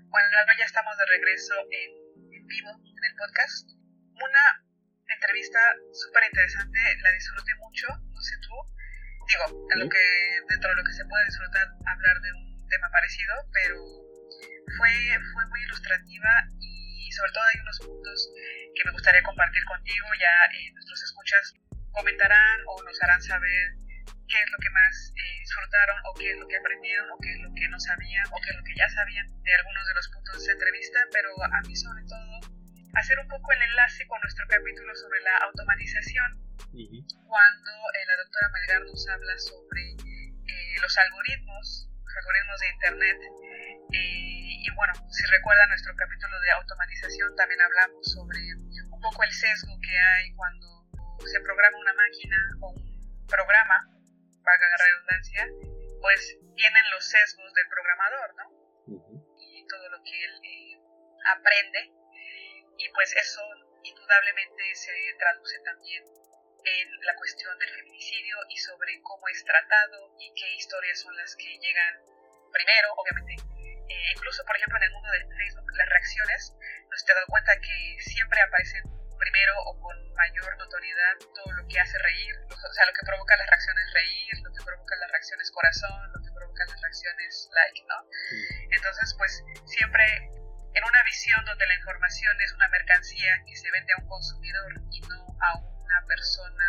[SPEAKER 3] Bueno, ya estamos de regreso en, en vivo en el podcast. Una entrevista súper interesante, la disfruté mucho, no sé tú. Digo, a lo que, dentro de lo que se puede disfrutar, hablar de un tema parecido, pero fue, fue muy ilustrativa y sobre todo hay unos puntos que me gustaría compartir contigo. Ya eh, nuestros escuchas comentarán o nos harán saber qué es lo que más eh, disfrutaron o qué es lo que aprendieron o qué es lo que no sabían o qué es lo que ya sabían de algunos de los puntos de esta entrevista, pero a mí sobre todo hacer un poco el enlace con nuestro capítulo sobre la automatización, cuando eh, la doctora Melgar nos habla sobre eh, los algoritmos, los algoritmos de Internet. y bueno, si recuerdan nuestro capítulo de automatización, también hablamos sobre un poco el sesgo que hay cuando se programa una máquina o un programa valga la redundancia, pues tienen los sesgos del programador, ¿no? Y todo lo que él eh, aprende. Y pues eso indudablemente se traduce también en la cuestión del feminicidio y sobre cómo es tratado y qué historias son las que llegan primero, obviamente. Eh, incluso, por ejemplo, en el mundo de Facebook, las reacciones, nos te das cuenta que siempre aparecen primero o con mayor notoriedad todo lo que hace reír, o sea, lo que provoca las reacciones reír, lo que provoca las reacciones corazón, lo que provoca las reacciones like, ¿no? Entonces, pues siempre en una visión donde la información es una mercancía que se vende a un consumidor y no a una persona,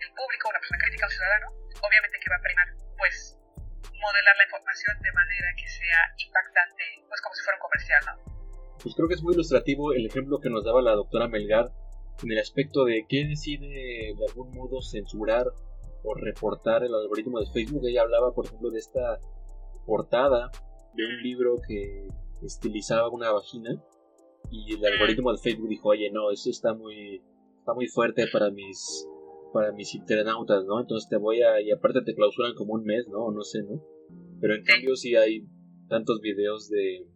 [SPEAKER 3] el público, una persona crítica o ciudadano, obviamente que va a primar, pues, modelar la información de manera que sea impactante, pues como si fuera un comercial, ¿no?
[SPEAKER 1] pues creo que es muy ilustrativo el ejemplo que nos daba la doctora Melgar en el aspecto de qué decide de algún modo censurar o reportar el algoritmo de Facebook. Ella hablaba, por ejemplo, de esta portada de un libro que estilizaba una vagina y el algoritmo de Facebook dijo, oye, no, eso está muy, está muy fuerte para mis, para mis internautas, ¿no? Entonces te voy a, y aparte te clausuran como un mes, ¿no? No sé, ¿no? Pero en cambio sí hay tantos videos de,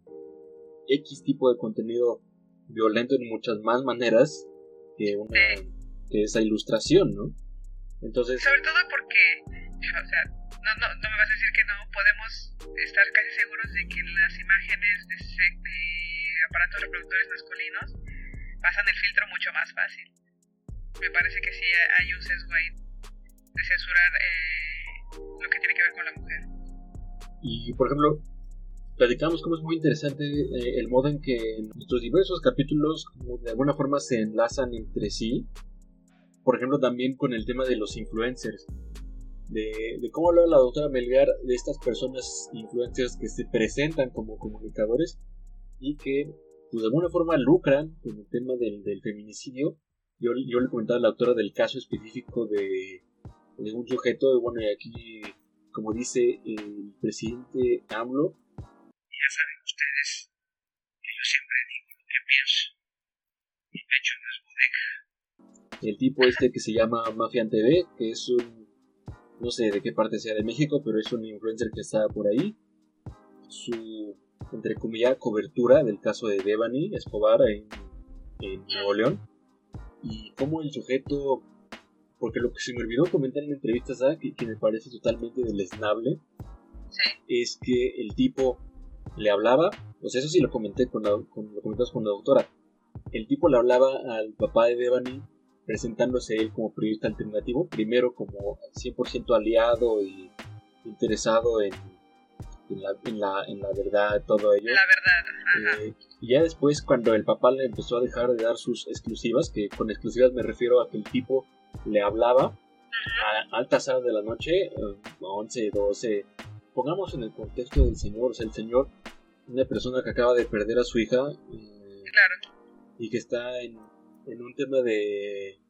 [SPEAKER 1] X tipo de contenido violento en muchas más maneras que una que esa ilustración, ¿no? Entonces
[SPEAKER 3] sobre todo porque o sea, no, no, no me vas a decir que no podemos estar casi seguros de que las imágenes de, de aparatos reproductores masculinos pasan el filtro mucho más fácil. Me parece que sí hay un sesgo ahí de censurar eh, lo que tiene que ver con la mujer.
[SPEAKER 1] Y por ejemplo, platicamos cómo es muy interesante eh, el modo en que nuestros diversos capítulos de alguna forma se enlazan entre sí. Por ejemplo, también con el tema de los influencers. De, cómo habla la doctora Melgar de estas personas influencers que se presentan como comunicadores y que pues, de alguna forma lucran con el tema del, feminicidio. Yo, yo, le comentaba a la autora del caso específico de, de un sujeto, bueno, y aquí, como dice el presidente AMLO,
[SPEAKER 4] ya saben ustedes que yo siempre digo lo que pienso. Mi pecho no es bodega.
[SPEAKER 1] El tipo este que se llama Mafian TV, que es un. No sé de qué parte sea de México, pero es un influencer que está por ahí. Su, entre comillas, cobertura del caso de Devani Escobar en, en Nuevo León. Y cómo el sujeto. Porque lo que se me olvidó comentar en entrevistas, que, que me parece totalmente deleznable, es que el tipo le hablaba, pues eso sí lo comenté con la, con, lo comentamos con la doctora, el tipo le hablaba al papá de Devani presentándose él como periodista alternativo, primero como 100% aliado y interesado en, en, la, en, la, en la verdad, todo ello.
[SPEAKER 3] La verdad,
[SPEAKER 1] eh, y ya después cuando el papá le empezó a dejar de dar sus exclusivas, que con exclusivas me refiero a que el tipo le hablaba a altas horas de la noche, 11, 12, pongamos en el contexto del señor, o sea, el señor, una persona que acaba de perder a su hija eh,
[SPEAKER 3] Claro.
[SPEAKER 1] y que está en, en un tema de,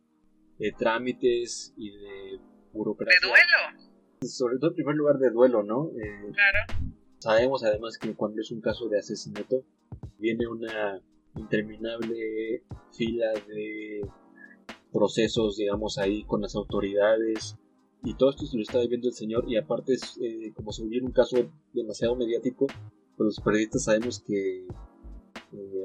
[SPEAKER 1] de trámites y de
[SPEAKER 3] De
[SPEAKER 1] burocracia.
[SPEAKER 3] duelo.
[SPEAKER 1] Sobre todo en primer lugar de duelo, ¿no? Eh,
[SPEAKER 3] Claro.
[SPEAKER 1] Sabemos además que cuando es un caso de asesinato viene una interminable fila de procesos, digamos, ahí con las autoridades y todo esto se lo está viviendo el señor y aparte es eh, como se volviera un caso demasiado mediático, pues los periodistas sabemos que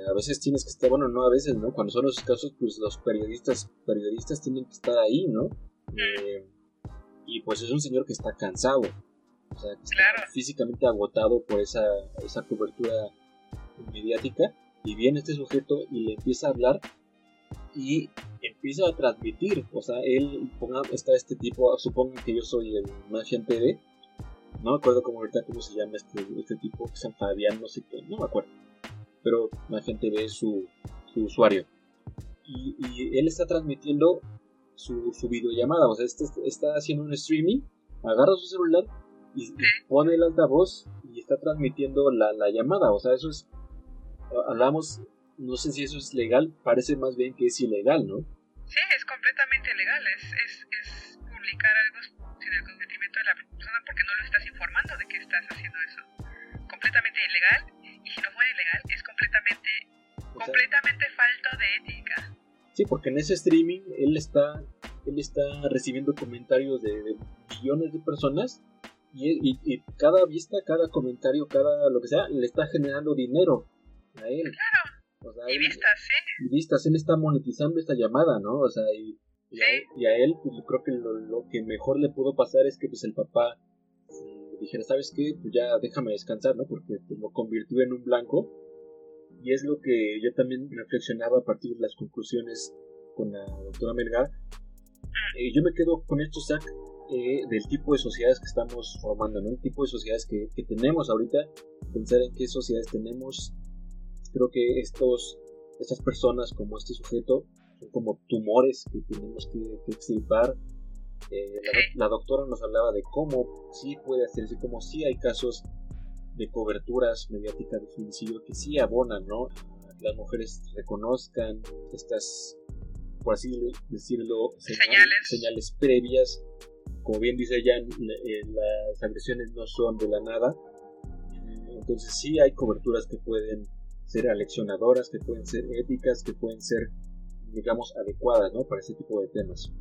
[SPEAKER 1] a veces tienes que estar, bueno, no a veces, ¿no? Cuando son esos casos, pues los periodistas, periodistas tienen que estar ahí, ¿no? Eh, y pues es un señor que está cansado, o sea, que está
[SPEAKER 3] Claro.
[SPEAKER 1] físicamente agotado por esa, esa cobertura mediática y viene este sujeto y le empieza a hablar y empieza a transmitir, o sea, él, ponga, está este tipo, supongo que yo soy el Mafian TV, no me acuerdo cómo ahorita cómo se llama este, este tipo, San Fabián, no sé qué, no me acuerdo, pero Mafian TV es su, su usuario. Y, y él está transmitiendo su, su videollamada, o sea, este, está haciendo un streaming, agarra su celular y, y pone el altavoz y está transmitiendo la, la llamada, o sea, eso es, hablamos, no sé si eso es legal, parece más bien que es ilegal, ¿no?
[SPEAKER 3] Sí, es completamente legal. Es, es, es publicar algo sin el consentimiento de la persona porque no lo estás informando de que estás haciendo eso. Completamente ilegal. Y si no fuera ilegal, es completamente,
[SPEAKER 1] O sea,
[SPEAKER 3] completamente falta de ética.
[SPEAKER 1] Sí, porque en ese streaming él está, él está recibiendo comentarios de, de millones de personas y, y- y cada vista, cada comentario, cada lo que sea, le está generando dinero a él. O sea,
[SPEAKER 3] Y vistas, sí.
[SPEAKER 1] y vistas, él está monetizando esta llamada, ¿no? O sea, y, y a, él, y a él, pues, yo creo que lo, lo que mejor le pudo pasar es que pues el papá dijera, ¿sabes qué? Pues ya déjame descansar, ¿no? Porque pues, lo convirtió en un blanco. Y es lo que yo también reflexionaba a partir de las conclusiones con la doctora Melgar. Eh, yo me quedo con esto, Zach, eh, del tipo de sociedades que estamos formando, ¿no? El tipo de sociedades que, que tenemos ahorita, pensar en qué sociedades tenemos. Creo que estos, estas personas como este sujeto son como tumores que tenemos que, que. Eh, la, la doctora nos hablaba de cómo sí puede hacerse, cómo sí hay casos de coberturas mediáticas de feminicidio que sí abonan, ¿no? Las mujeres reconozcan estas, por así decirlo,
[SPEAKER 3] Señales.
[SPEAKER 1] señales previas. Como bien dice ella, la- eh, las agresiones no son de la nada. Entonces sí hay coberturas que pueden ser aleccionadoras, que pueden ser éticas, que pueden ser, digamos, adecuadas, ¿no? Para este tipo de temas.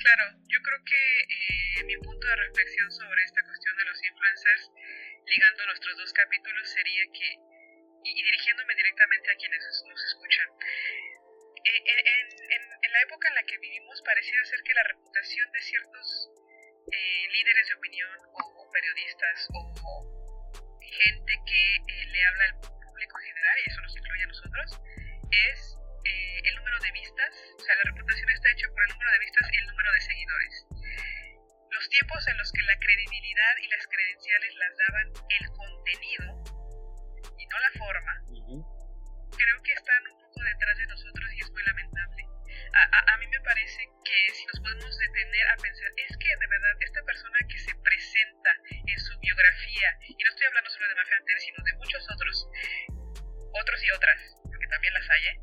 [SPEAKER 3] Claro, yo creo que eh, mi punto de reflexión sobre esta cuestión de los influencers, ligando nuestros dos capítulos, sería que, y, dirigiéndome directamente a quienes nos escuchan, eh, en, la época en la que vivimos pareciera ser que la reputación de ciertos eh, líderes de opinión o, periodistas o, o gente que le habla al público en general, y eso nos incluye a nosotros, es eh, el número de vistas, o sea, la reputación está hecha por el número de vistas y el número de seguidores. Los tiempos en los que la credibilidad y las credenciales las daban el contenido y no la forma, creo que están un poco detrás de nosotros y es muy lamentable. A, a- a mí me parece que si nos podemos detener a pensar, es que de verdad esta persona que se presenta en su biografía, y no estoy hablando solo de Mafia sino de muchos otros, otros y otras, porque también las hay, ¿eh?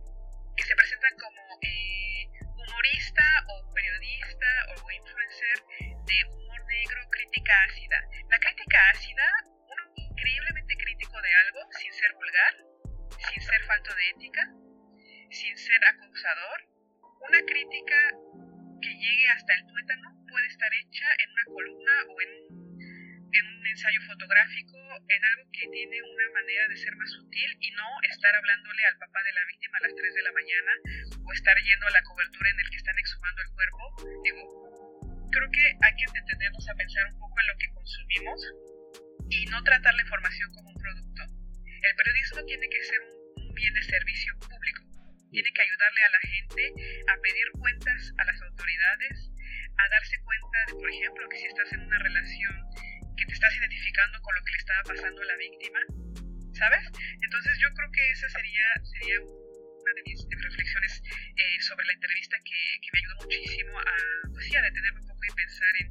[SPEAKER 3] Que se presentan como eh, humorista o periodista o influencer de humor negro, crítica ácida. La crítica ácida, uno increíblemente crítico de algo sin ser vulgar, sin ser falto de ética, sin ser acusador. Una crítica que llegue hasta el tuétano puede estar hecha en una columna o en un, en un ensayo fotográfico, en algo que tiene una manera de ser más sutil y no estar hablándole al papá de la víctima a las 3 de la mañana o estar yendo a la cobertura en el que están exhumando el cuerpo. Digo, creo que hay que detenernos a pensar un poco en lo que consumimos y no tratar la información como un producto. El periodismo tiene que ser un, bien de servicio público. Tiene que ayudarle a la gente a pedir cuentas a las autoridades, a darse cuenta de, por ejemplo, que si estás en una relación que te estás identificando con lo que le estaba pasando a la víctima, ¿sabes? Entonces yo creo que esa sería, sería una de mis reflexiones eh, sobre la entrevista que, que me ayudó muchísimo a, pues sí, a detenerme un poco y pensar en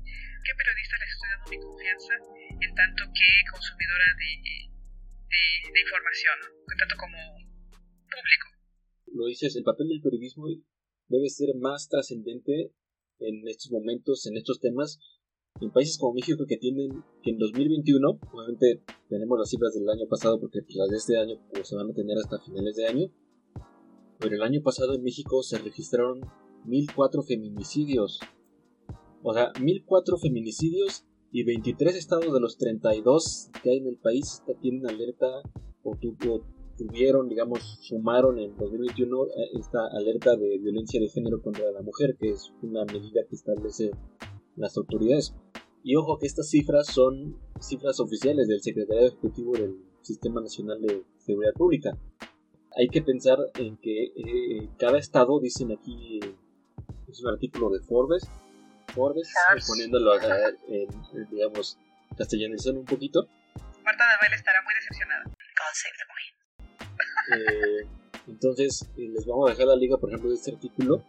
[SPEAKER 3] qué periodista les estoy dando mi confianza, en tanto que consumidora de, de, información, tanto como público.
[SPEAKER 1] Lo dices, el papel del periodismo debe ser más trascendente en estos momentos, en estos temas, en países como México que tienen que en 2021, obviamente tenemos las cifras del año pasado porque pues, las de este año pues, se van a tener hasta finales de año, pero el año pasado en México se registraron 1004 feminicidios. O sea, 1004 feminicidios y 23 estados de los 32 que hay en el país tienen alerta o, tuvieron, digamos, sumaron en 2021 eh, esta alerta de violencia de género contra la mujer, que es una medida que establece las autoridades. Y ojo que estas cifras son cifras oficiales del Secretariado Ejecutivo del Sistema Nacional de Seguridad Pública. Hay que pensar en que eh, cada estado, dicen aquí, es un artículo de Forbes, Forbes, poniéndolo en, digamos, castellanizando un poquito.
[SPEAKER 3] Marta de Baile estará muy decepcionada.
[SPEAKER 1] Eh, entonces, eh, les vamos a dejar la liga, por ejemplo, de este artículo,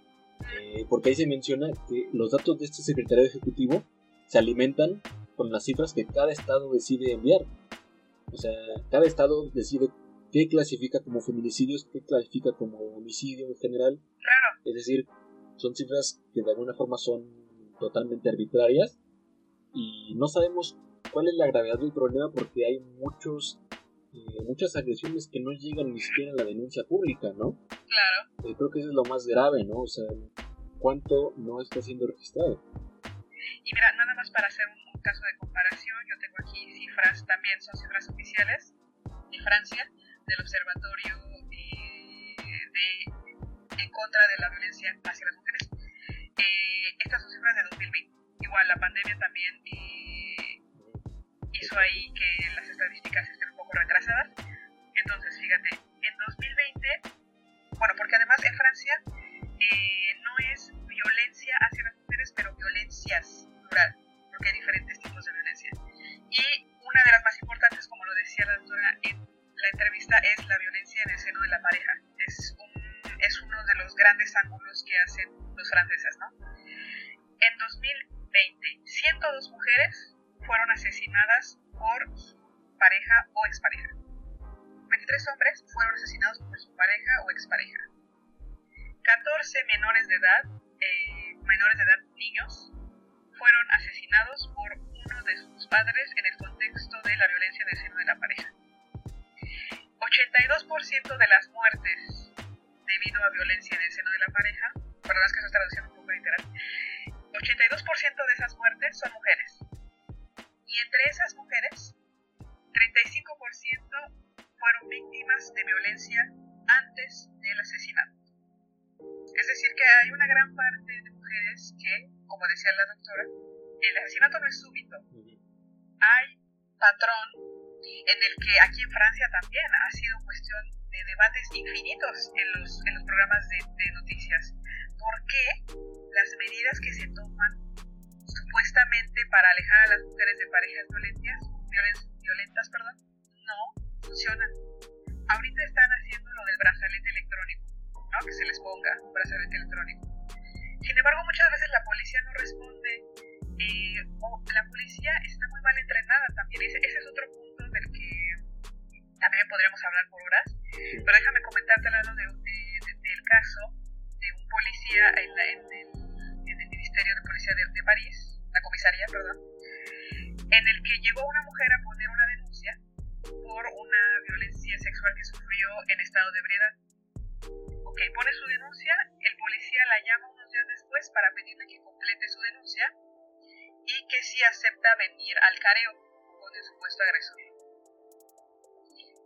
[SPEAKER 1] eh, porque ahí se menciona que los datos de este secretario ejecutivo se alimentan con las cifras que cada estado decide enviar. O sea, cada estado decide qué clasifica como feminicidios, qué clasifica como homicidio en general.
[SPEAKER 3] Claro.
[SPEAKER 1] Es decir, son cifras que de alguna forma son totalmente arbitrarias y no sabemos cuál es la gravedad del problema porque hay muchos eh, muchas agresiones que no llegan ni siquiera a la denuncia pública, ¿no?
[SPEAKER 3] Claro.
[SPEAKER 1] Eh, creo que eso es lo más grave, ¿no? O sea, cuánto no está siendo registrado.
[SPEAKER 3] Y mira, nada más para hacer un, caso de comparación, yo tengo aquí cifras, también son cifras oficiales de Francia, del Observatorio eh, de, en contra de la violencia hacia las mujeres. estas son cifras de 2020. Igual, la pandemia también hizo ahí que las estadísticas estén un poco retrasadas. Entonces, fíjate, en 2020, bueno, porque además en Francia eh, no es violencia hacia las mujeres, pero violencias plural, porque hay diferentes tipos de violencia. Y una de las más importantes, como lo decía la doctora en la entrevista, es la violencia en el seno de la pareja. Es, es uno de los grandes ángulos que hacen los franceses, ¿no? En 2020, 102 mujeres fueron asesinadas por pareja o expareja. 23 hombres fueron asesinados por su pareja o expareja. 14 menores de edad, eh, menores de edad niños, fueron asesinados por uno de sus padres en el contexto de la violencia en el seno de la pareja. 82% de las muertes debido a violencia en el seno de la pareja, perdón es que eso es traducción un poco literal, 82% de esas muertes son mujeres. Y entre esas mujeres, 35% fueron víctimas de violencia antes del asesinato. Es decir, que hay una gran parte de mujeres que, como decía la doctora, el asesinato no es súbito. Hay patrón en el que aquí en Francia también ha sido cuestión de debates infinitos en los, en los programas de, noticias. ¿Por qué las medidas que se toman supuestamente para alejar a las mujeres de parejas violentas, violentas perdón, no funcionan. Ahorita están haciendo lo del brazalete electrónico, ¿no? que se les ponga un brazalete electrónico. Sin embargo, muchas veces la policía no responde eh, o la policía está muy mal entrenada también. Ese, ese, es otro punto del que también podríamos hablar por horas. Pero déjame comentarte algo de, de, del caso de un policía en, en, el, en el, Ministerio de Policía de, de París, la comisaría, perdón, en el que llegó una mujer a poner una denuncia por una violencia sexual que sufrió en estado de ebriedad. Ok, pone su denuncia, el policía la llama unos días después para pedirle que complete su denuncia y que si acepta venir al careo con el supuesto agresor.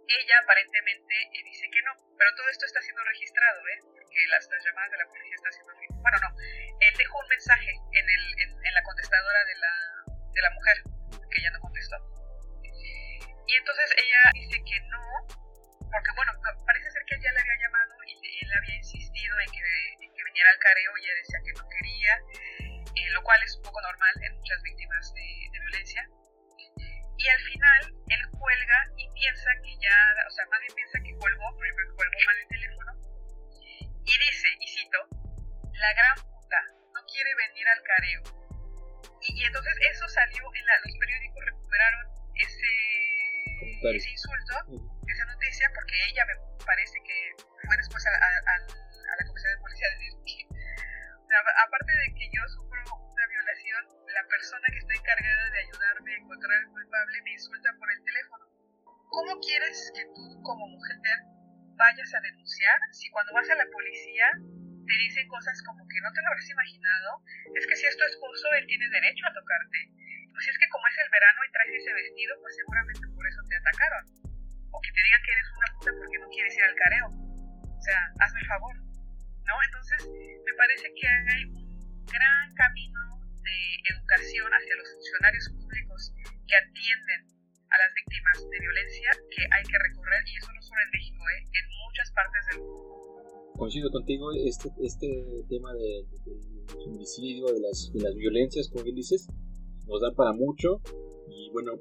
[SPEAKER 3] Ella aparentemente eh, dice que no, pero todo esto está siendo registrado, ¿eh? porque las, llamadas de la policía están siendo Bueno, no, él dejó un mensaje en, el, en, la contestadora de la, de la mujer, que ella no contestó. Y entonces ella dice que no, porque bueno, parece ser que ella le había llamado él había insistido en que, en que viniera al careo y ella decía que no quería, eh, lo cual es un poco normal en muchas víctimas de, de violencia. Y al final él cuelga y piensa que ya, o sea, más bien piensa que colgó, porque colgó mal el teléfono, y dice, y cito, la gran puta no quiere venir al careo. Y, y entonces eso salió, en la, los periódicos recuperaron ese, ese insulto. Esa noticia, porque ella me parece que fue después a, la comisaría de policía a decir aparte de que yo sufro una violación, la persona que está encargada de ayudarme a encontrar al culpable me insulta por el teléfono. ¿Cómo quieres que tú como mujer vayas a denunciar si cuando vas a la policía te dicen cosas como que no te lo habrás imaginado? Es que si es tu esposo, él tiene derecho a tocarte. Pues es que como es el verano y traes ese vestido, pues seguramente por eso te atacaron. O que te digan que eres una puta porque no quieres ir al careo. O sea, hazme el favor. ¿No? Entonces, me parece que hay un gran camino de educación hacia los funcionarios públicos que atienden a las víctimas de violencia que hay que recorrer, y eso no solo en México, ¿eh? en muchas partes del mundo.
[SPEAKER 1] Coincido contigo, este, este tema de, del femicidio, de las, de las violencias, como bien dices, nos dan para mucho y bueno,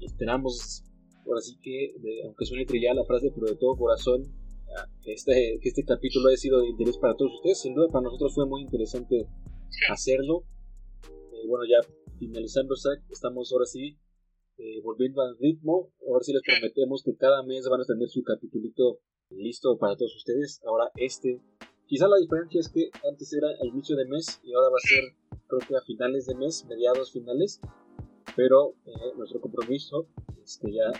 [SPEAKER 1] esperamos, ahora sí que, de- aunque suene trillada la frase, pero de todo corazón, ah, que este, que este capítulo haya sido de interés para todos ustedes. Sin duda, para nosotros fue muy interesante hacerlo. Eh, bueno, ya finalizando, Zach, estamos ahora sí eh, volviendo al ritmo. Ahora sí les prometemos que cada mes van a tener su capitulito listo para todos ustedes. Ahora este, quizá la diferencia es que antes era a inicio de mes y ahora va a ser creo que a finales de mes, mediados finales. Pero eh, nuestro compromiso es que ya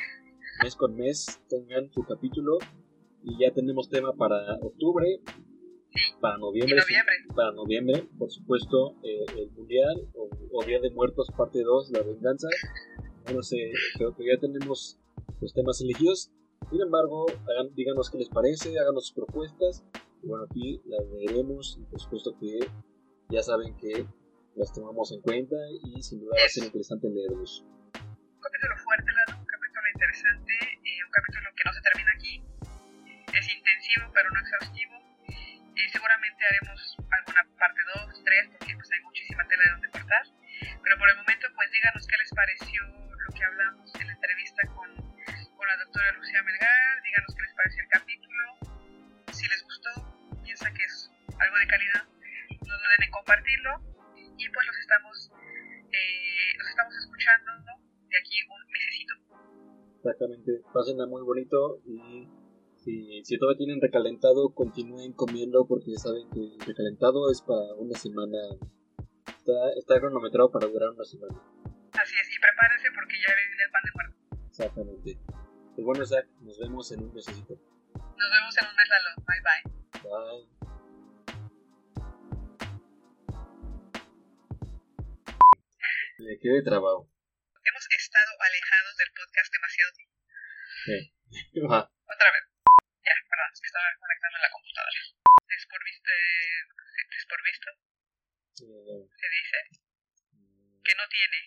[SPEAKER 1] mes con mes tengan su capítulo y ya tenemos tema para octubre, para noviembre,
[SPEAKER 3] noviembre.
[SPEAKER 1] para noviembre, por supuesto, eh, el Mundial o, o Día de Muertos parte 2, La Venganza. Bueno, sé, creo que ya tenemos los temas elegidos. Sin embargo, hagan- díganos qué les parece, háganos sus propuestas. Y bueno, aquí las leeremos y por supuesto que ya saben que las tomamos en cuenta y sin duda va a ser interesante leerlos.
[SPEAKER 3] un capítulo fuerte, Lalo, un capítulo interesante, eh, un capítulo que no se termina aquí. Es intensivo, pero no exhaustivo. Eh, seguramente haremos alguna parte 2, 3, porque pues hay muchísima tela de donde cortar. Pero por el momento, pues díganos qué les pareció lo que hablamos en la entrevista con, con la doctora Lucía Melgar, díganos qué les pareció el capítulo, si les gustó, piensa que es algo de calidad, no duden en compartirlo y pues los estamos, eh, los estamos escuchando ¿no? de aquí un mesecito.
[SPEAKER 1] Exactamente, pásenla muy bonito y si, si todavía tienen recalentado, continúen comiendo porque ya saben que el recalentado es para una semana, está, está cronometrado para durar una semana.
[SPEAKER 3] Así es, y prepárense porque ya viene el pan de muerto.
[SPEAKER 1] Exactamente. Pues bueno, Zach, nos vemos en un mesecito.
[SPEAKER 3] Nos vemos en un mes, Lalo. Bye bye.
[SPEAKER 1] Bye. Me quedé trabado.
[SPEAKER 3] Hemos estado alejados del podcast demasiado tiempo.
[SPEAKER 1] Ajá.
[SPEAKER 3] Otra vez. Ya, perdón, es que estaba conectando en la computadora. Desporvisto, eh,
[SPEAKER 1] Eh,
[SPEAKER 3] se dice, que no tiene